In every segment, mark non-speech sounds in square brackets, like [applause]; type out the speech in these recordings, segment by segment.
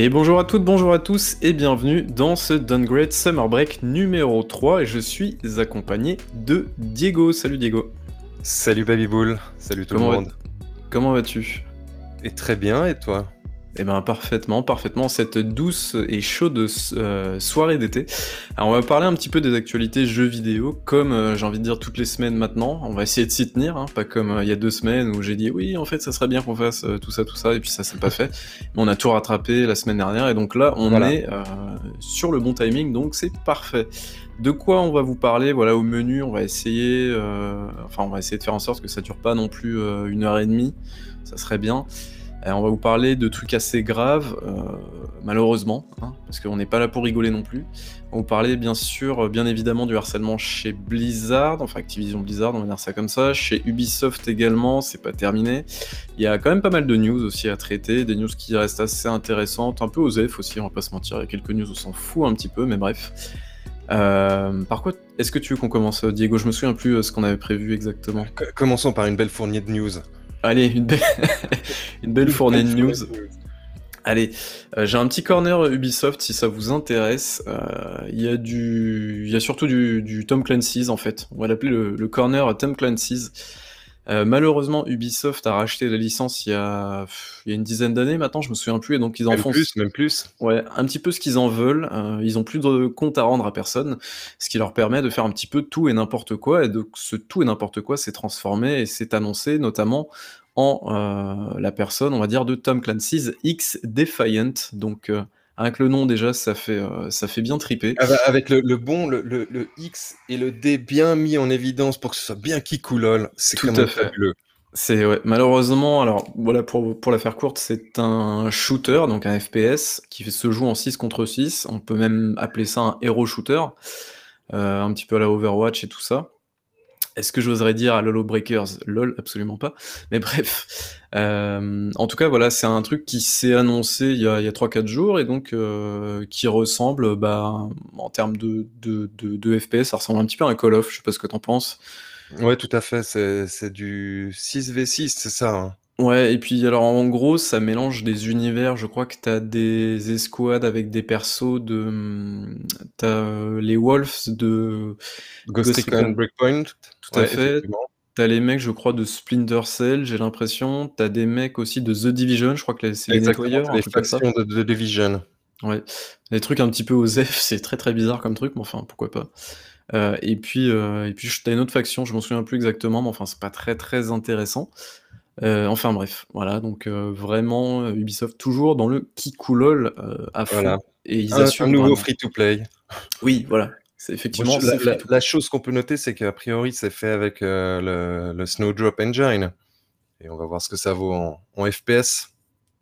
Et bonjour à toutes, bonjour à tous et bienvenue dans ce Downgrade Summer Break numéro 3 et je suis accompagné de Diego. Salut Diego. Salut Babybull, salut tout Comment le va- monde. Comment vas-tu? Et très bien, et toi? Eh ben parfaitement, parfaitement, cette douce et chaude euh, soirée d'été. Alors on va parler un petit peu des actualités jeux vidéo, comme euh, j'ai envie de dire toutes les semaines maintenant. On va essayer de s'y tenir, hein, pas comme euh, il y a deux semaines où j'ai dit oui en fait ça serait bien qu'on fasse tout ça, tout ça, et puis ça s'est pas fait. Mais on a tout rattrapé la semaine dernière, et donc là on Voilà. est euh, sur le bon timing, donc c'est parfait. De quoi on va vous parler? Voilà au menu, on va essayer, euh, enfin on va essayer de faire en sorte que ça dure pas non plus une heure et demie, ça serait bien. Euh, on va vous parler de trucs assez graves, euh, malheureusement, hein, parce qu'on n'est pas là pour rigoler non plus. On va vous parler bien sûr, euh, bien évidemment, du harcèlement chez Blizzard, enfin Activision Blizzard, on va dire ça comme ça, chez Ubisoft également, c'est pas terminé. Il y a quand même pas mal de news aussi à traiter, des news qui restent assez intéressantes, un peu osef aussi, on va pas se mentir, il y a quelques news où on s'en fout un petit peu, mais bref. Par contre, est-ce que tu veux qu'on commence, Diego? Je me souviens plus ce qu'on avait prévu exactement. Commençons par une belle fournée de news. Allez, [laughs] une belle, fournée de news. Allez, euh, j'ai un petit corner Ubisoft si ça vous intéresse. Euh, Il y a du, y a surtout du, du Tom Clancy's en fait. On va l'appeler le, le corner Tom Clancy's. Euh, malheureusement, Ubisoft a racheté la licence il y a, pff, il y a une dizaine d'années maintenant, je me souviens plus, et donc ils en Même font plus, même plus. Ouais, un petit peu ce qu'ils en veulent. euh, ils ont plus de compte à rendre à personne, ce qui leur permet de faire un petit peu tout et n'importe quoi. Et donc ce tout et n'importe quoi s'est transformé et s'est annoncé notamment en euh, la personne, on va dire, de Tom Clancy's X Defiant. Donc avec le nom déjà, ça fait euh, ça fait bien triper. Avec avec le, le bon, le, le- le X et le D bien mis en évidence pour que ce soit bien kikoulol, c'est Tout à fait. fabuleux. C'est ouais, malheureusement, alors voilà pour, pour la faire courte, c'est un shooter, donc un FPS qui se joue en 6 contre 6. On peut même appeler ça un hero shooter, euh, un petit peu à la Overwatch et tout ça. Est-ce que j'oserais dire à Lolo Breakers LOL, absolument pas. Mais bref. Euh, en tout cas, voilà, c'est un truc qui s'est annoncé il y a, a 3-4 jours et donc euh, qui ressemble, bah, en termes de, de, de, de FPS, ça ressemble un petit peu à un Call of, je sais pas ce que t'en penses. Ouais, tout à fait, c'est du 6v6, c'est ça. hein. Ouais, et puis alors en gros, ça mélange des univers. Je crois que t'as des escouades avec des persos de. hum, T'as euh, les Wolves de. Ghost Ghost Recon Recon. Breakpoint. Tout à Ouais, fait. effectivement. T'as les mecs, je crois, de Splinter Cell, j'ai l'impression. T'as des mecs aussi de The Division, je crois que c'est les Exactement, nettoyeurs, c'est un les truc comme ça. factions de, de Division. Ouais. Des trucs un petit peu OSEF, [laughs] c'est très très bizarre comme truc, mais enfin, pourquoi pas. Euh, et puis, euh, et puis t'as une autre faction, je m'en souviens plus exactement, mais enfin, c'est pas très très intéressant. Euh, enfin bref, voilà, donc euh, vraiment euh, Ubisoft toujours dans le kikoulol euh, à fond Voilà. et ils Un, un assument nouveau free-to-play. Oui, voilà, c'est effectivement la, chose qu'on peut noter, c'est qu'a priori, c'est fait avec le, le Snowdrop Engine. Et on va voir ce que ça vaut en, en FPS.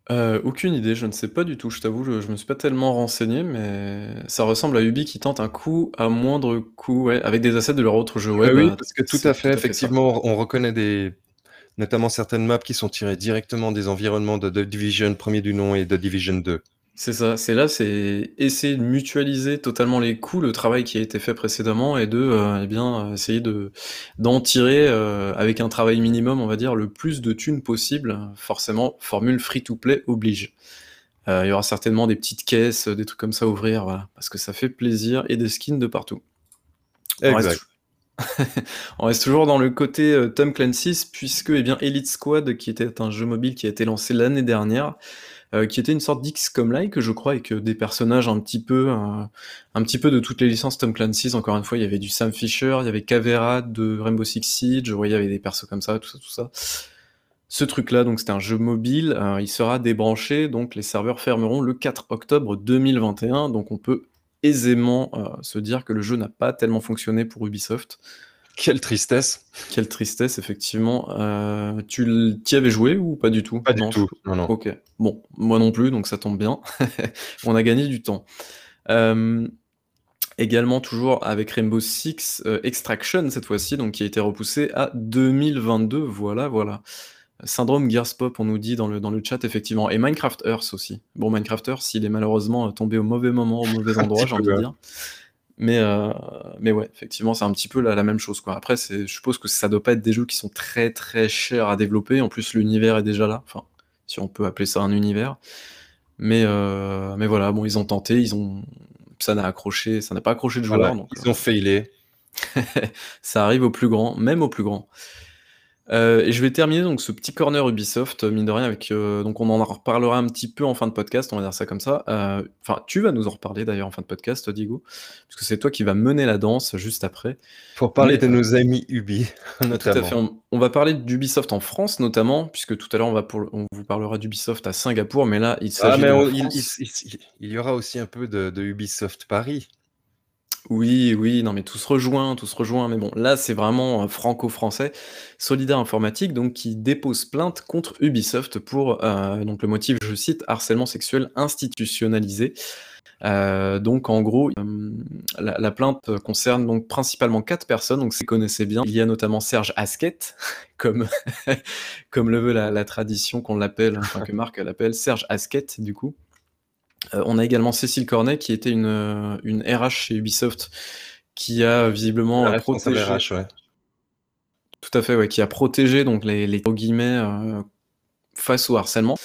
Aucune idée, je ne sais pas du tout, je t'avoue, je, je me suis pas tellement renseigné, mais ça ressemble à Ubi qui tente un coup à moindre coût, ouais, avec des assets de leur autre jeu Ah oui, euh, parce que tout à tout fait, à fait ça. effectivement, on reconnaît des, notamment certaines maps qui sont tirées directement des environnements de The Division premier du nom et de Division 2. C'est ça, c'est là, c'est essayer de mutualiser totalement les coûts, le travail qui a été fait précédemment, et de, euh, eh bien, euh, essayer de d'en tirer euh, avec un travail minimum, on va dire, le plus de thunes possible. Forcément, formule free-to-play oblige. Euh, il y aura certainement des petites caisses, des trucs comme ça à ouvrir, voilà, parce que ça fait plaisir, et des skins de partout. On reste, Exact. [laughs] on reste toujours dans le côté euh, Tom Clancy's, puisque eh bien, Elite Squad, qui était un jeu mobile qui a été lancé l'année dernière, euh, qui était une sorte d'XCOM-like, je crois, avec euh, des personnages un petit peu, euh, petit peu de toutes les licences Tom Clancy's. Encore une fois, il y avait du Sam Fisher, il y avait Cavera de Rainbow Six Siege, voyez, il y avait des persos comme ça, tout ça, tout ça. Ce truc-là, donc c'était un jeu mobile, il sera débranché, donc les serveurs fermeront le 4 octobre 2021, donc on peut aisément euh, se dire que le jeu n'a pas tellement fonctionné pour Ubisoft. Quelle tristesse. Quelle tristesse, effectivement. Euh, tu t'y avais joué ou pas du tout? Pas du tout. Non, non. Ok. Bon, moi non plus, donc ça tombe bien. [laughs] On a gagné du temps. Euh, également, toujours avec Rainbow Six euh, Extraction, cette fois-ci, donc qui a été repoussé à 2022. Voilà, voilà. Syndrome Gears Pop, on nous dit dans le, dans le chat, effectivement. Et Minecraft Earth aussi. Bon, Minecraft Earth, il est malheureusement euh, tombé au mauvais moment, au mauvais [laughs] endroit, j'ai envie de dire. Mais, euh, mais ouais, effectivement, c'est un petit peu la, la même chose, quoi. Après, je suppose que ça doit pas être des jeux qui sont très très chers à développer. En plus, l'univers est déjà là. Enfin, si on peut appeler ça un univers. Mais, mais voilà, bon, ils ont tenté, ils ont, ça n'a accroché, ça n'a pas accroché de joueurs. donc, ils ont failé. [laughs] ça arrive au plus grand, même au plus grand. Euh, et je vais terminer donc ce petit corner Ubisoft, mine de rien, avec euh, donc on en reparlera un petit peu en fin de podcast, on va dire ça comme ça. Euh, enfin, tu vas nous en reparler d'ailleurs en fin de podcast, Diego, parce que c'est toi qui vas mener la danse juste après. Pour parler de nos amis Ubi, notamment. [laughs] Tout à fait. On, va parler d'Ubisoft en France notamment, puisque tout à l'heure on va on vous parlera d'Ubisoft à Singapour, mais là il s'agit. Ah mais il, y aura aussi un peu de Ubisoft Paris. Oui, oui, non, mais tout se rejoint, tout se rejoint. Mais bon, là, c'est vraiment euh, franco-français. Solidaire Informatique, donc, qui dépose plainte contre Ubisoft pour, euh, donc, le motif, je cite, harcèlement sexuel institutionnalisé. Euh, donc, en gros, la, plainte concerne donc principalement quatre personnes, donc, vous connaissez bien. Il y a notamment Serge Asquette, [laughs] comme, [laughs] comme le veut la, tradition qu'on l'appelle, que Marc l'appelle, Serge Asquette, du coup. Euh, on a également Cécile Cornet, qui était une, euh, une RH chez Ubisoft, qui a visiblement protégé. Tout à fait, ouais, qui a protégé donc les, les guillemets euh, face au harcèlement.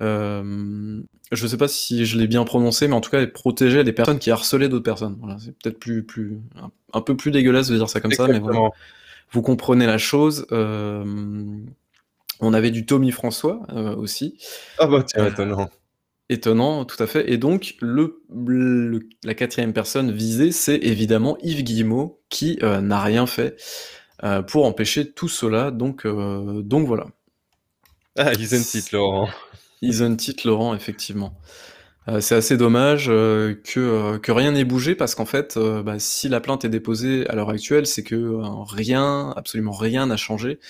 je ne sais pas si je l'ai bien prononcé, mais en tout cas, elle protégeait les personnes qui harcelaient d'autres personnes. Voilà, c'est peut-être plus, plus, un, peu plus dégueulasse de dire ça comme ça, mais voilà. Vous comprenez la chose. on avait du Tommy François aussi. Ah bah tiens, étonnant. Étonnant, tout à fait. Et donc, le, la quatrième personne visée, c'est évidemment Yves Guillemot, qui euh, n'a rien fait euh, pour empêcher tout cela. Donc, euh, donc voilà. Ah, titre Laurent. titre Laurent, effectivement. c'est assez dommage que, que rien n'ait bougé parce qu'en fait, bah, si la plainte est déposée à l'heure actuelle, c'est que rien, absolument rien n'a changé.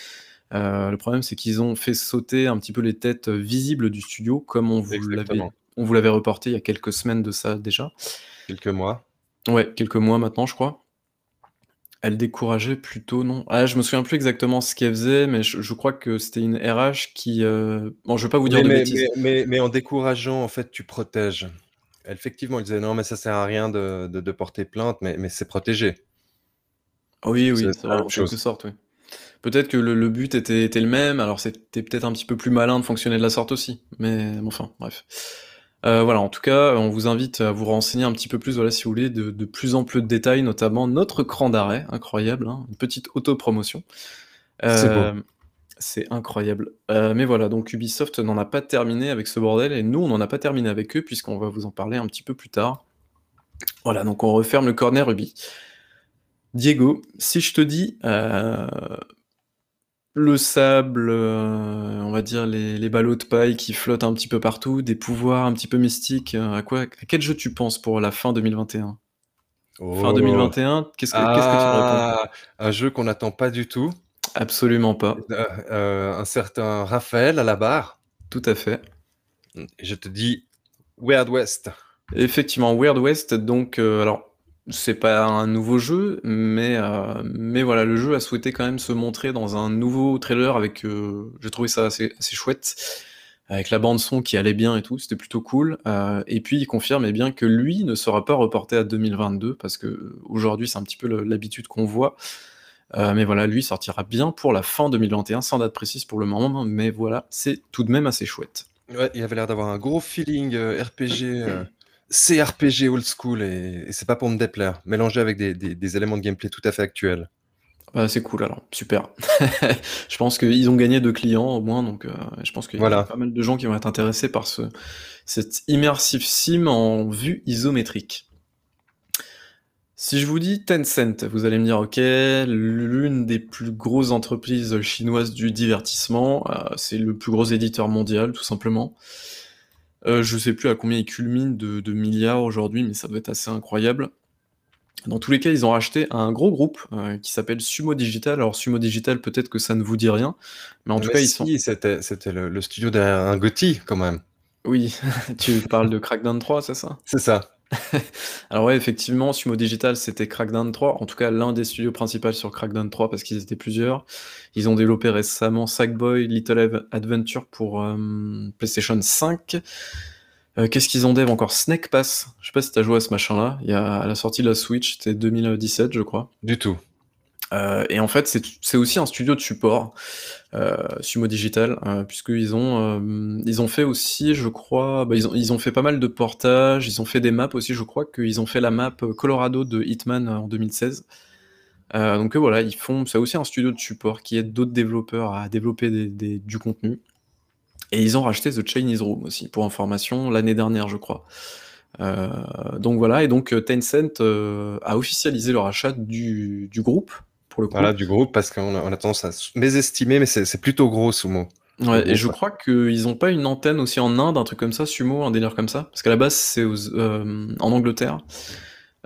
Euh, le problème, c'est qu'ils ont fait sauter un petit peu les têtes visibles du studio, comme on vous l'avait, on vous l'avait reporté il y a quelques semaines de ça déjà. Quelques mois. Ouais, quelques mois maintenant, je crois. Elle décourageait plutôt, non Ah, je me souviens plus exactement ce qu'elle faisait, mais je, crois que c'était une RH qui. Euh, bon, je vais pas vous dire de bêtises. Mais, mais, en décourageant, en fait, tu protèges. Effectivement, elle disait non, mais ça sert à rien de, de, porter plainte, mais, mais c'est protégé. Oui, oui, c'est en quelque sorte, oui. Peut-être que le, but était, le même, alors c'était peut-être un petit peu plus malin de fonctionner de la sorte aussi. Mais enfin, bref. Euh, voilà, en tout cas, on vous invite à vous renseigner un petit peu plus, voilà, si vous voulez, de, plus en plus de détails, notamment notre cran d'arrêt, incroyable, hein, une petite autopromotion. c'est beau. Euh, c'est incroyable. Euh, mais voilà, donc Ubisoft n'en a pas terminé avec ce bordel, et nous, on n'en a pas terminé avec eux, puisqu'on va vous en parler un petit peu plus tard. Voilà, donc on referme le corner Ubi. Diego, si je te dis le sable, euh, on va dire les, ballots de paille qui flottent un petit peu partout, des pouvoirs un petit peu mystiques. Euh, à quoi, à quel jeu tu penses pour la fin 2021 Fin 2021, qu'est-ce que, tu réponds? ah, Un jeu qu'on n'attend pas du tout. Absolument pas. Euh, un certain Raphaël à la barre. Tout à fait. Je te dis Weird West. Effectivement, Weird West. Donc, alors c'est pas un nouveau jeu, mais, euh, mais voilà, le jeu a souhaité quand même se montrer dans un nouveau trailer avec, euh, j'ai trouvé ça assez, chouette, avec la bande son qui allait bien et tout, c'était plutôt cool. Euh, et puis il confirme eh bien que lui ne sera pas reporté à 2022 parce que aujourd'hui c'est un petit peu l'habitude qu'on voit. mais voilà, lui sortira bien pour la fin 2021, sans date précise pour le moment, mais voilà, c'est tout de même assez chouette. Il avait l'air d'avoir un gros feeling RPG CRPG old school et, c'est pas pour me déplaire, mélangé avec des, éléments de gameplay tout à fait actuels. Bah, c'est cool alors, super. [laughs] je pense qu'ils ont gagné deux clients au moins, donc euh, je pense qu'il y a pas mal de gens qui vont être intéressés par ce, cette immersive sim en vue isométrique. Si je vous dis Tencent, vous allez me dire, ok, l'une des plus grosses entreprises chinoises du divertissement, euh, c'est le plus gros éditeur mondial, tout simplement. Euh, je sais plus à combien ils culminent de, milliards aujourd'hui, mais ça doit être assez incroyable. Dans tous les cas, ils ont racheté un gros groupe euh, qui s'appelle Sumo Digital. Alors Sumo Digital, peut-être que ça ne vous dit rien, mais en tout cas, ils sont. C'était, c'était le, studio derrière un Gotti, quand même. Oui, [laughs] tu parles de Crackdown 3, c'est ça? C'est ça. [laughs] Alors ouais, effectivement, Sumo Digital, c'était Crackdown 3, en tout cas l'un des studios principaux sur Crackdown 3 parce qu'ils étaient plusieurs. Ils ont développé récemment Sackboy Little Adventure pour euh, PlayStation 5. Euh, qu'est-ce qu'ils ont dev encore? Snake Pass. Je sais pas si t'as joué à ce machin-là. À la sortie de la Switch, c'était 2017, je crois. Du tout. Euh, et en fait, c'est aussi un studio de support, euh, Sumo Digital, euh, puisqu'ils ont, euh, ils ont fait aussi, je crois, bah, ils, ont, ils ont fait pas mal de portages, ils ont fait des maps aussi, je crois qu'ils ont fait la map Colorado de Hitman en 2016. donc voilà, ils font, c'est aussi un studio de support qui aide d'autres développeurs à développer du contenu. Et ils ont racheté The Chinese Room aussi, pour information, l'année dernière, je crois. donc voilà, et donc Tencent a officialisé le rachat du, du groupe pour le coup. Voilà, du groupe, parce qu'on a, on a tendance à mésestimer, mais c'est plutôt gros, Sumo. Ouais, et je crois qu'ils n'ont pas une antenne aussi en Inde, un truc comme ça, Sumo, un délire comme ça. Parce qu'à la base, c'est euh, en Angleterre.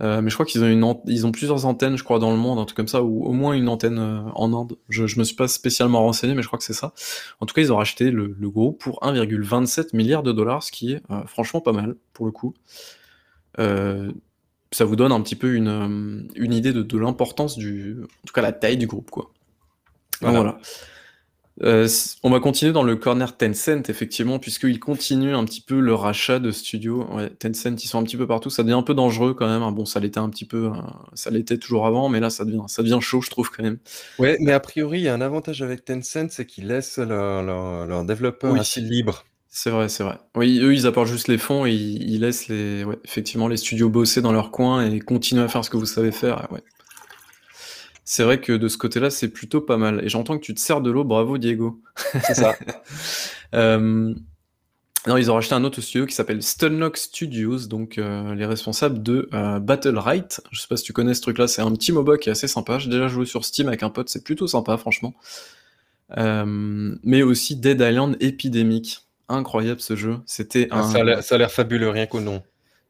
Euh, mais je crois qu'ils ont, une ils ont plusieurs antennes, je crois, dans le monde, un truc comme ça, ou au moins une antenne euh, en Inde. Je, je me suis pas spécialement renseigné, mais je crois que c'est ça. En tout cas, ils ont racheté le, le groupe pour 1,27 milliard de dollars, ce qui est franchement pas mal, pour le coup. Ça vous donne un petit peu une, euh, une idée de, de l'importance du, en tout cas la taille du groupe, quoi. Voilà. Euh, on va continuer dans le corner Tencent, effectivement, puisqu'ils continuent un petit peu le rachat de studios. Ouais, Tencent, ils sont un petit peu partout. Ça devient un peu dangereux quand même. Hein. Bon, ça l'était un petit peu, euh, ça l'était toujours avant, mais là, ça devient, ça devient chaud, je trouve quand même. Ouais, mais a priori, il y a un avantage avec Tencent, c'est qu'ils laissent leurs leur, développeurs assez libres. C'est vrai, c'est vrai. Oui, eux, ils apportent juste les fonds et ils, laissent les, ouais, effectivement, les studios bosser dans leur coin et continuer à faire ce que vous savez faire. Ouais. C'est vrai que de ce côté-là, c'est plutôt pas mal. Et j'entends que tu te sers de l'eau. Bravo, Diego. C'est ça. [laughs] euh... Non, ils ont racheté un autre studio qui s'appelle Stunlock Studios, donc euh, les responsables de euh, Battle Right. Je sais pas si tu connais ce truc-là, c'est un petit MOBA qui est assez sympa. J'ai déjà joué sur Steam avec un pote, c'est plutôt sympa, franchement. Euh, mais aussi Dead Island Epidemic incroyable ce jeu. C'était ah, un... Ça a l'air fabuleux, rien qu'au nom.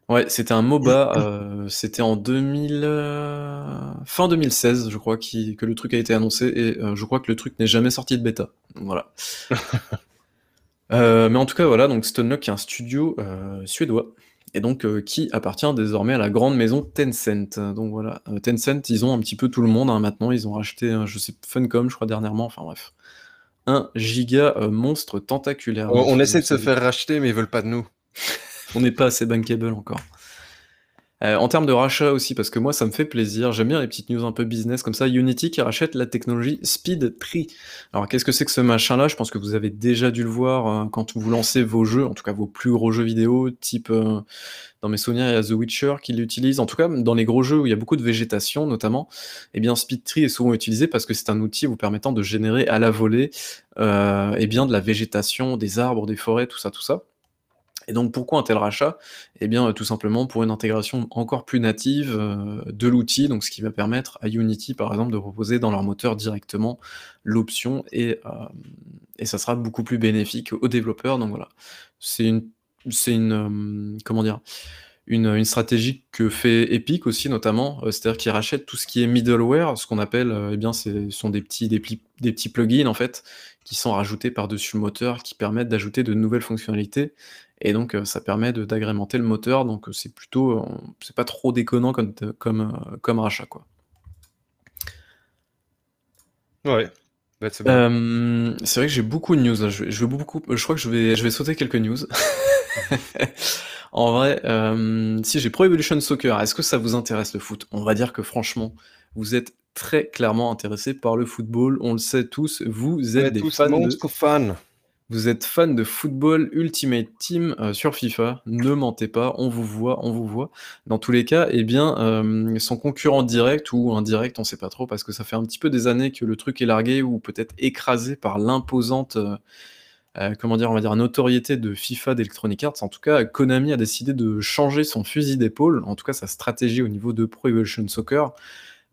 Ouais, c'était un MOBA, euh, [laughs] c'était en 2000... Euh, fin 2016, je crois, qui... que le truc a été annoncé, et euh, je crois que le truc n'est jamais sorti de bêta. Voilà. [laughs] mais en tout cas, voilà, donc Stonelock est un studio suédois, et donc qui appartient désormais à la grande maison Tencent. Donc voilà, Tencent, ils ont un petit peu tout le monde hein, maintenant, ils ont racheté, je sais, Funcom, je crois, dernièrement, enfin bref un giga euh, monstre tentaculaire. On, essaie de se faire racheter, mais ils veulent pas de nous. on n'est pas assez bankable encore. Euh, en termes de rachat aussi, parce que moi ça me fait plaisir, j'aime bien les petites news un peu business comme ça. Unity qui rachète la technologie Speed Tree. Alors qu'est-ce que c'est que ce machin-là? Je pense que vous avez déjà dû le voir euh, quand vous lancez vos jeux, en tout cas vos plus gros jeux vidéo, type dans mes souvenirs, il y a The Witcher qui l'utilise. En tout cas, dans les gros jeux où il y a beaucoup de végétation, notamment, eh bien, SpeedTree est souvent utilisé parce que c'est un outil vous permettant de générer à la volée euh, eh bien, de la végétation, des arbres, des forêts, tout ça, tout ça. Et donc pourquoi un tel rachat? Eh bien tout simplement pour une intégration encore plus native euh, de l'outil, donc ce qui va permettre à Unity par exemple de proposer dans leur moteur directement l'option et, euh, et ça sera beaucoup plus bénéfique aux développeurs. Donc voilà, c'est une c'est une euh, comment dire une, stratégie que fait Epic aussi notamment, euh, c'est-à-dire qu'ils rachètent tout ce qui est middleware, ce qu'on appelle, euh, eh bien, ce sont des petits, des, des, petits plugins en fait, qui sont rajoutés par-dessus le moteur, qui permettent d'ajouter de nouvelles fonctionnalités, et donc ça permet d'agrémenter le moteur, donc c'est plutôt, c'est pas trop déconnant comme, comme, comme rachat quoi. Ouais. c'est vrai que j'ai beaucoup de news. Je, je, beaucoup, je crois que je vais, je vais sauter quelques news. [laughs] en vrai, euh, si j'ai Pro Evolution Soccer, est-ce que ça vous intéresse le foot? On va dire que franchement, vous êtes très clairement intéressé par le football. On le sait tous, vous êtes des fans de... Vous êtes fan de football Ultimate Team euh, sur FIFA, ne mentez pas, on vous voit, on vous voit. Dans tous les cas, eh bien, euh, son concurrent direct ou indirect, on sait pas trop, parce que ça fait un petit peu des années que le truc est largué ou peut-être écrasé par l'imposante euh, comment dire, on va dire, notoriété de FIFA d'Electronic Arts. En tout cas, Konami a décidé de changer son fusil d'épaule, en tout cas sa stratégie au niveau de Pro Evolution Soccer.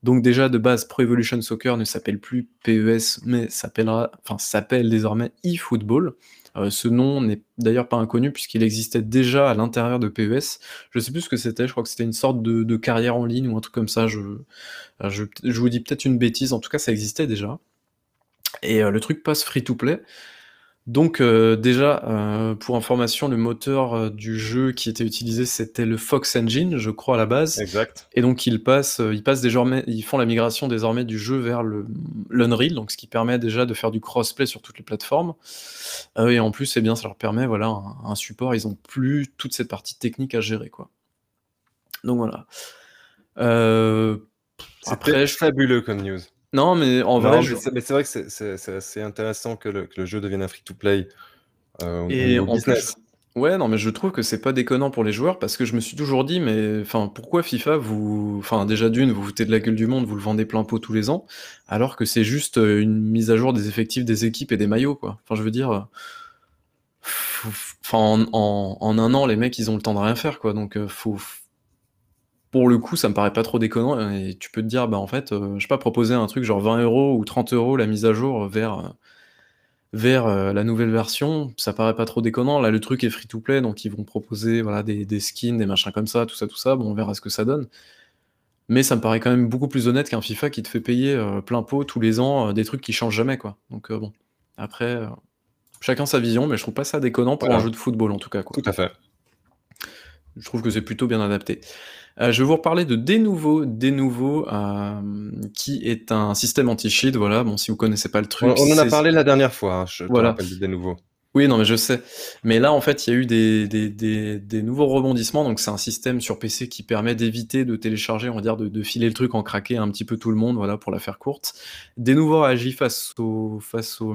Donc déjà de base, Pro Evolution Soccer ne s'appelle plus PES, mais s'appellera, s'appelle désormais eFootball. Euh, ce nom n'est d'ailleurs pas inconnu puisqu'il existait déjà à l'intérieur de PES. Je sais plus ce que c'était, je crois que c'était une sorte de, carrière en ligne ou un truc comme ça. Je, je, vous dis peut-être une bêtise, en tout cas ça existait déjà. Et euh, le truc passe free to play. Donc euh, déjà, euh, pour information, le moteur euh, du jeu qui était utilisé, c'était le Fox Engine, je crois à la base. Exact. Et donc ils passent, ils passent désormais, ils font la migration désormais du jeu vers le l'Unreal, donc ce qui permet déjà de faire du crossplay sur toutes les plateformes. et en plus, eh bien, ça leur permet, voilà, un, support. Ils ont plus toute cette partie technique à gérer, quoi. Donc voilà. Après, fabuleux comme news. Non, mais en vrai, je mais c'est vrai que c'est c'est c'est assez intéressant que le que le jeu devienne un free to play, heu, au et en plus ouais, non, mais je trouve que c'est pas déconnant pour les joueurs parce que je me suis toujours dit: «Mais enfin, pourquoi FIFA vous enfin, déjà d'une, vous foutez de la gueule du monde, vous le vendez plein pot tous les ans, alors que c'est juste, heu, une mise à jour des effectifs des équipes et des maillots, quoi?» enfin, je veux dire, f enfin, en en en 1 an, les mecs, ils ont le temps de rien faire, quoi, donc faut pour le coup, ça me paraît pas trop déconnant et tu peux te dire, bah, en fait, heu, je sais pas, proposer un truc genre 20 € ou 30 € la mise à jour vers, vers, heu, la nouvelle version, ça paraît pas trop déconnant. Là, le truc est free to play, donc ils vont proposer, voilà, des des skins, des machins comme ça, tout ça, tout ça. Bon, on verra ce que ça donne. Mais ça me paraît quand même beaucoup plus honnête qu'un FIFA qui te fait payer, plein pot tous les ans, des trucs qui changent jamais, quoi. Donc bon, après, chacun sa vision, mais je trouve pas ça déconnant pour un jeu de football, en tout cas, quoi. Tout à fait. Je trouve que c'est plutôt bien adapté. Heu, je vais vous reparler de Denuvo. Denuvo, hem, qui est un système anti-cheat, voilà. Bon, si vous connaissez pas le truc, on en a parlé la dernière fois, hein, je te Voilà. rappelle de Denuvo. Oui, non, mais je sais. Mais là, en fait, il y a eu des des des des nouveaux rebondissements, donc c'est un système sur PC qui permet d'éviter de télécharger, on va dire, de de filer le truc en craqué à un petit peu tout le monde, voilà, pour la faire courte. Denuvo a agi face au face au,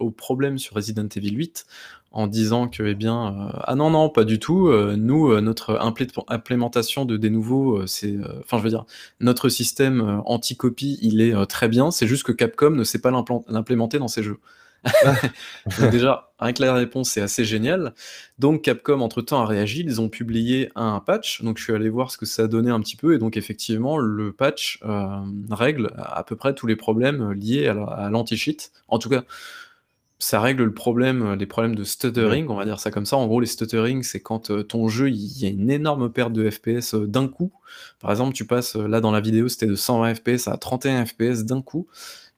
aux problèmes sur Resident Evil 8 en disant que, eh bien, heu: «Ah non, non, pas du tout, heu, nous, heu, notre implémentation de Denuvo, heu, c'est, enfin, je veux dire, notre système, anti-copie, il est, très bien, c'est juste que Capcom ne sait pas l'implémenter dans ses jeux». Donc déjà, rien que la réponse, c'est assez génial. Donc Capcom, entre-temps, a réagi, ils ont publié un patch, donc je suis allé voir ce que ça a donné un petit peu et donc effectivement, le patch, hem, règle à peu près tous les problèmes, liés à la à l'anti-cheat. En tout cas, ça règle le problème, les problèmes de stuttering, on va dire ça comme ça. En gros, les stuttering, c'est quand, heu, ton jeu, il y a une énorme perte de FPS, heu, d'un coup. Par exemple, tu passes, là, dans la vidéo, c'était de 120 FPS à 31 FPS d'un coup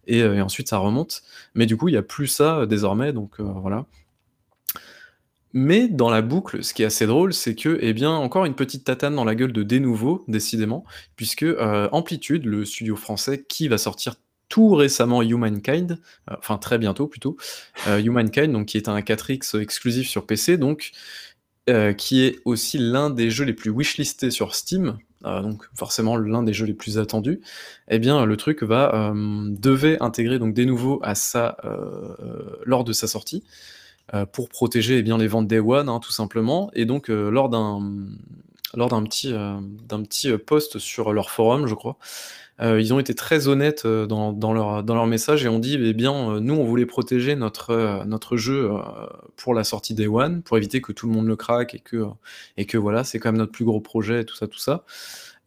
et heu, et ensuite ça remonte. Mais du coup, il y a plus ça, heu, désormais, donc heu, voilà. Mais dans la boucle, ce qui est assez drôle, c'est que, eh bien, encore une petite tatane dans la gueule de Denuvo, décidément, puisque, Amplitude, le studio français qui va sortir tout récemment Humankind, enfin très bientôt plutôt, Humankind, donc qui est un 4X exclusif sur PC, donc qui est aussi l'un des jeux les plus wishlistés sur Steam, heu, donc forcément l'un des jeux les plus attendus. Eh bien, le truc va, hem, devait intégrer donc Denuvo à sa, heu, lors de sa sortie, heu, pour protéger, eh bien, les ventes Day One, hein, tout simplement et donc heu, lors d'un, lors d'un petit, d'un petit, post sur leur forum, je crois, heu, ils ont été très honnêtes, heu, dans leur dans leur message et ont dit: «Eh bien, heu, nous, on voulait protéger notre, notre jeu, pour la sortie Day One, pour éviter que tout le monde le craque et que, et que voilà, c'est quand même notre plus gros projet» et tout ça, tout ça.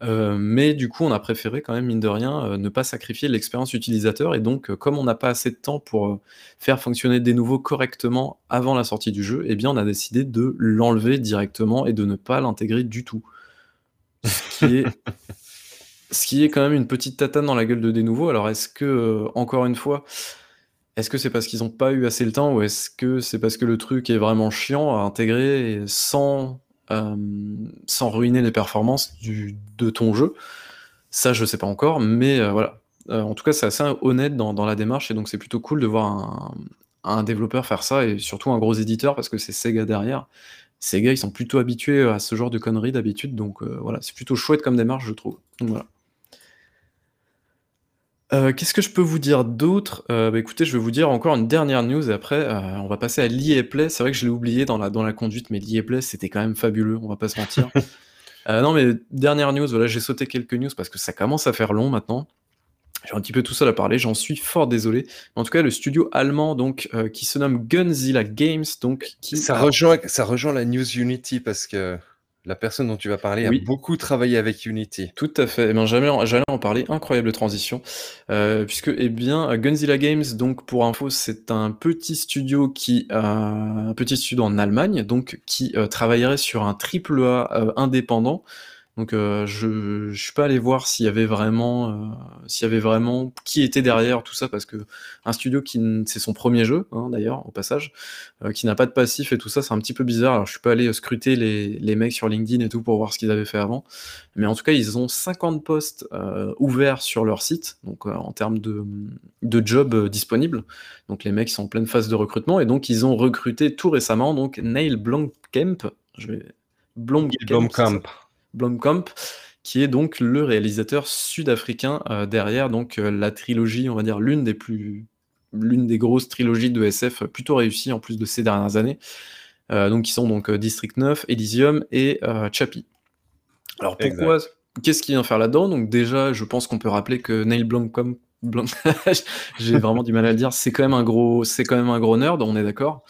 Mais du coup, on a préféré quand même, mine de rien, ne pas sacrifier l'expérience utilisateur et donc comme on n'a pas assez de temps pour, faire fonctionner Denuvo correctement avant la sortie du jeu, eh bien, on a décidé de l'enlever directement et de ne pas l'intégrer du tout. Ce qui est [laughs] ce qui est quand même une petite tatane dans la gueule de Denuvo. Alors est-ce que, heu, encore une fois, est-ce que c'est parce qu'ils ont pas eu assez le temps ou est-ce que c'est parce que le truc est vraiment chiant à intégrer sans, hem, sans ruiner les performances de ton jeu? Ça, je sais pas encore, mais heu, voilà. En tout cas, c'est assez honnête dans la démarche et donc c'est plutôt cool de voir un un développeur faire ça et surtout un gros éditeur parce que c'est Sega derrière. Sega, ils sont plutôt habitués à ce genre de conneries d'habitude, donc voilà, c'est plutôt chouette comme démarche, je trouve. Donc voilà. Heu, qu'est-ce que je peux vous dire d'autre? Heu, bah, écoutez, je vais vous dire encore une dernière news et après, heu, on va passer à l'EA Play. C'est vrai que je l'ai oublié dans la dans la conduite, mais l'EA Play, c'était quand même fabuleux, on va pas se mentir. Heu, [laughs] non, mais dernière news, voilà, j'ai sauté quelques news parce que ça commence à faire long maintenant. Suis un petit peu tout seul à parler, j'en suis fort désolé. En tout cas, le studio allemand donc, heu, qui se nomme Gunzilla Games, donc qui Ça a rejoint ça rejoint la news Unity parce que la personne dont tu vas parler a beaucoup travaillé avec Unity. Tout à fait. Eh ben, j'allais en parler, incroyable transition, heu, puisque, eh bien, Gunzilla Games, donc pour info, c'est un petit studio qui, heu, un petit studio en Allemagne, donc qui, heu, travaillerait sur un triple A, heu, indépendant. Donc, heu, je je suis pas allé voir s'il y avait vraiment, heu, s'il y avait vraiment qui était derrière tout ça, parce qu'un studio qui c'est son 1er jeu, hein, d'ailleurs, au passage, heu, qui n'a pas de passif et tout ça, c'est un petit peu bizarre. Alors je suis pas allé, heu, scruter les les mecs sur LinkedIn et tout pour voir ce qu'ils avaient fait avant. Mais en tout cas, ils ont 50 postes, heu, ouverts sur leur site, donc heu, en termes de, de jobs, disponibles. Donc les mecs sont en pleine phase de recrutement et donc ils ont recruté tout récemment donc Neil Blomkamp, je vais Blomkamp? Blomkamp. Blomkamp, qui est donc le réalisateur sud-africain derrière donc la trilogie, on va dire l'une des plus l'une des grosses trilogies de SF plutôt réussies en plus de ces dernières années. donc qui sont donc District 9, Elysium et Chappie. Alors pourquoi Qu'est-ce qu'il vient faire là-dedans? Donc déjà, je pense qu'on peut rappeler que Neil Blomkamp, [laughs] j'ai vraiment du mal à le dire, c'est quand même un gros, c'est quand même un gros nerd, on est d'accord.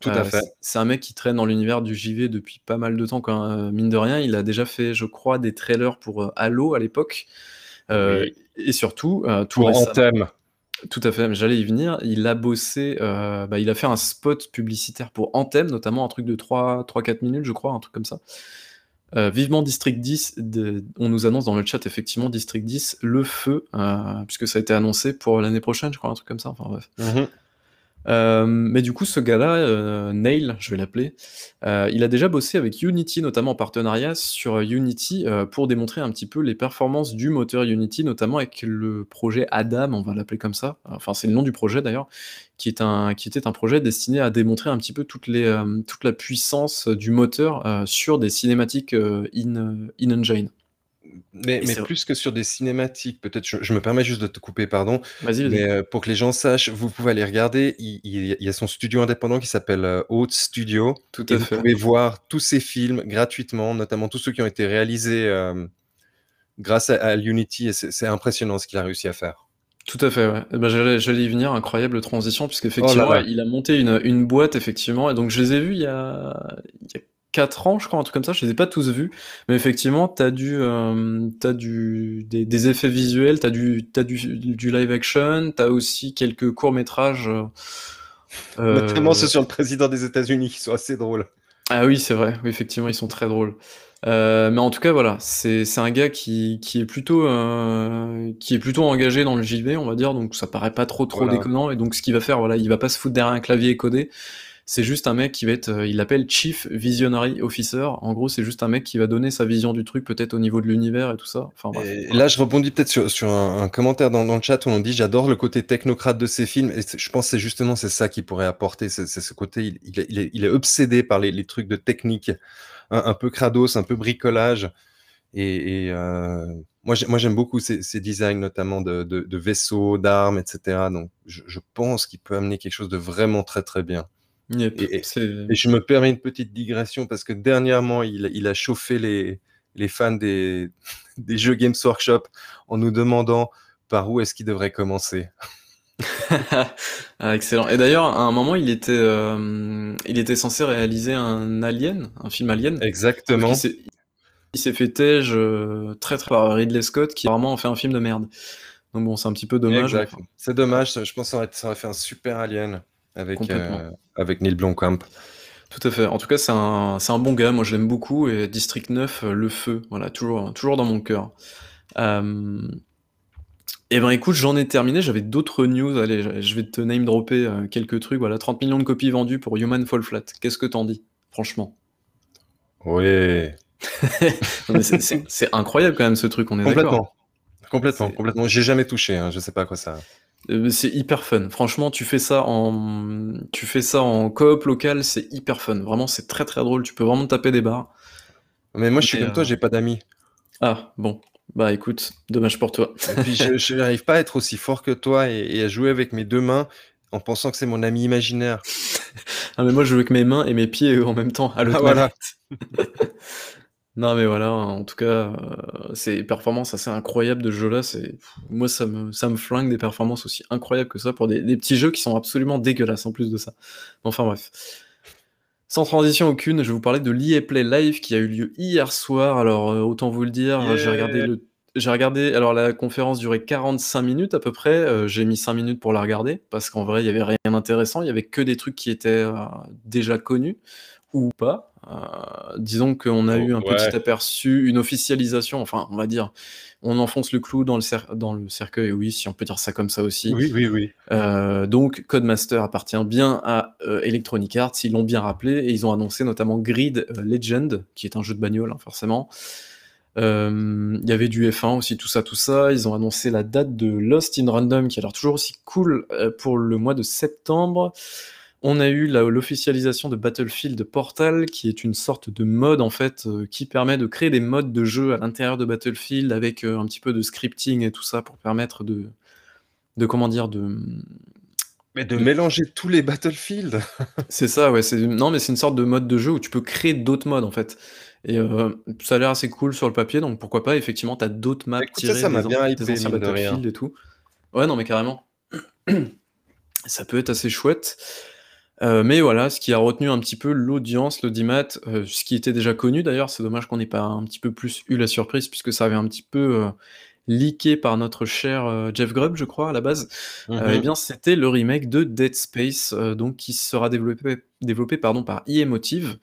Tout à euh, fait. C'est un mec qui traîne dans l'univers du JV depuis pas mal de temps, quand euh, mine de rien. Il a déjà fait, je crois, des trailers pour euh, Halo à l'époque. Et surtout, tout pour Anthem. Tout à fait, j'allais y venir. Il a bossé, bah, il a fait un spot publicitaire pour Anthem, notamment un truc de 3-4 minutes, je crois, un truc comme ça. Euh, vivement District 10, on nous annonce dans le chat effectivement District 10, le feu, euh, puisque ça a été annoncé pour l'année prochaine, je crois, un truc comme ça. Enfin bref. Mhm. Euh, mais du coup, ce gars-là, euh, Nail, je vais l'appeler, euh, il a déjà bossé avec Unity, notamment en partenariat sur Unity, pour démontrer un petit peu les performances du moteur Unity, notamment avec le projet Adam, on va l'appeler comme ça. Enfin, c'est le nom du projet d'ailleurs, qui, qui était un projet destiné à démontrer un petit peu toute la puissance du moteur sur des cinématiques in, in Mais, plus que sur des cinématiques, peut-être, je, me permets juste de te couper, pardon. Vas-y, Mais euh, pour que les gens sachent, vous pouvez aller regarder. Il, y a son studio indépendant qui s'appelle euh, Haute Studio. Tout à et fait. Vous pouvez voir tous ses films gratuitement, notamment tous ceux qui ont été réalisés euh, grâce à, Unity. Et c'est impressionnant ce qu'il a réussi à faire. Tout à fait, ouais. Eh ben, j'allais y venir, incroyable transition, puisqu'effectivement, oh il a monté une, une, boîte, effectivement, et donc je les ai vus il y a, il y a 4 ans, je crois, un truc comme ça. Je les ai pas tous vus, mais effectivement, t'as du, euh, as du, des, effets visuels, t'as du, as du, du live action, t'as aussi quelques courts métrages. Euh, Notamment ceux sur le président des États-Unis qui sont assez drôles. Ah oui, c'est vrai. Oui, effectivement, ils sont très drôles. Euh, mais en tout cas, voilà, c'est un gars qui, qui est plutôt euh, qui est plutôt engagé dans le JV, on va dire. Donc ça paraît pas trop trop déconnant. Et donc ce qu'il va faire, voilà, il va pas se foutre derrière un clavier codé c'est juste un mec qui va être, euh, il l'appelle Chief Visionary Officer. En gros, c'est juste un mec qui va donner sa vision du truc, peut-être au niveau de l'univers et tout ça. Là, je rebondis peut-être sur, un, commentaire dans, le chat où on dit j'adore le côté technocrate de ces films. Et je pense que c'est justement c'est ça qui pourrait apporter. C'est ce côté, il, est, obsédé par les, trucs de technique, un, peu crados, un peu bricolage. Et, euh, moi, j'aime beaucoup ces, designs, notamment de, vaisseaux, d'armes, etc. Donc, je, je pense qu'il peut amener quelque chose de vraiment très très bien. Et, je me permets une petite digression parce que dernièrement, il, a chauffé les, les fans des, [laughs] des, jeux Games Workshop en nous demandant par où est-ce qu'il devrait commencer. [laughs] Ah, excellent. Et d'ailleurs, à un moment, il était, euh, il était censé réaliser un Alien, un film Alien. Exactement. Il s'est fait tège euh, très très par Ridley Scott qui vraiment en fait un film de merde. Donc bon, c'est un petit peu dommage. C'est dommage. Je pense que ça aurait fait un super Alien avec, euh, avec Neil Blomkamp. Tout à fait. En tout cas, c'est un, un, bon gars. Moi, je l'aime beaucoup. Et District 9, euh, le feu. Voilà, toujours, toujours dans mon cœur. Euh... Eh ben, écoute, j'en ai terminé. J'avais d'autres news. Allez, je vais te name dropper quelques trucs. Voilà, 30 millions de copies vendues pour Human Fall Flat. Qu'est-ce que t'en dis, franchement? Oui. [laughs] c'est incroyable quand même ce truc. On est complètement. Complètement, complètement. J'ai jamais touché. Hein. Je sais pas à quoi ça. Euh, c'est hyper fun. Franchement, tu fais ça en, tu fais ça en coop local, c'est hyper fun. Vraiment, c'est très très drôle. Tu peux vraiment taper des barres. Mais moi, je suis comme toi, euh, j'ai pas d'amis. Ah bon, bah écoute, dommage pour toi. Et puis je n'arrive pas à être aussi fort que toi et, à jouer avec mes deux mains en pensant que c'est mon ami imaginaire. [laughs] ah mais moi, je joue avec mes mains et mes pieds en même temps. À ah, voilà. [laughs] Non, mais voilà, en tout cas, euh, c'est performances assez incroyables de ce jeu-là. C'est moi, ça me ça me flingue des performances aussi incroyables que ça pour des, petits jeux qui sont absolument dégueulasses en plus de ça. Enfin bref. Sans transition aucune, je vais vous parler de l'EA Play Live qui a eu lieu hier soir. Alors euh, autant vous le dire, j'ai regardé le j'ai regardé, alors la conférence durait 45 minutes à peu près, euh, j'ai mis 5 minutes pour la regarder, parce qu'en vrai, il y avait rien d'intéressant, il y avait que des trucs qui étaient déjà connus ou pas. Euh, disons qu'on a oh, eu un petit aperçu, une officialisation, enfin, on va dire, on enfonce le clou dans le, dans le cercueil, oui, si on peut dire ça comme ça aussi. Oui, oui, oui. Euh, donc, Codemaster appartient bien à euh, Electronic Arts, ils l'ont bien rappelé, et ils ont annoncé notamment Grid Legend, qui est un jeu de bagnole, hein, forcément. Il y avait du F1 aussi, tout ça, tout ça. Ils ont annoncé la date de Lost in Random, qui a l'air toujours aussi cool pour le mois de septembre. On a eu l'officialisation de Battlefield Portal, qui est une sorte de mode en fait, euh, qui permet de créer des modes de jeu à l'intérieur de Battlefield avec euh, un petit peu de scripting et tout ça pour permettre de, de comment dire, de, mais de mélanger tous les Battlefield. [laughs] c'est ça, ouais. Non, mais c'est une sorte de mode de jeu où tu peux créer d'autres modes en fait. Et euh, ça a l'air assez cool sur le papier, donc pourquoi pas. Effectivement, tu as d'autres maps tirées ça, ça m'a bien hypé, anciens Battlefield et tout. Ouais, non, mais carrément. [clears throat] ça peut être assez chouette. Euh, mais voilà, ce qui a retenu un petit peu l'audience, l'audimat, euh, ce qui était déjà connu d'ailleurs, c'est dommage qu'on n'ait pas un petit peu plus eu la surprise puisque ça avait un petit peu euh, leaké par notre cher Jeff Grubb, je crois, à la base. Mm-hmm. eh bien, c'était le remake de Dead Space, donc qui sera développé, développé pardon, par e-Motive.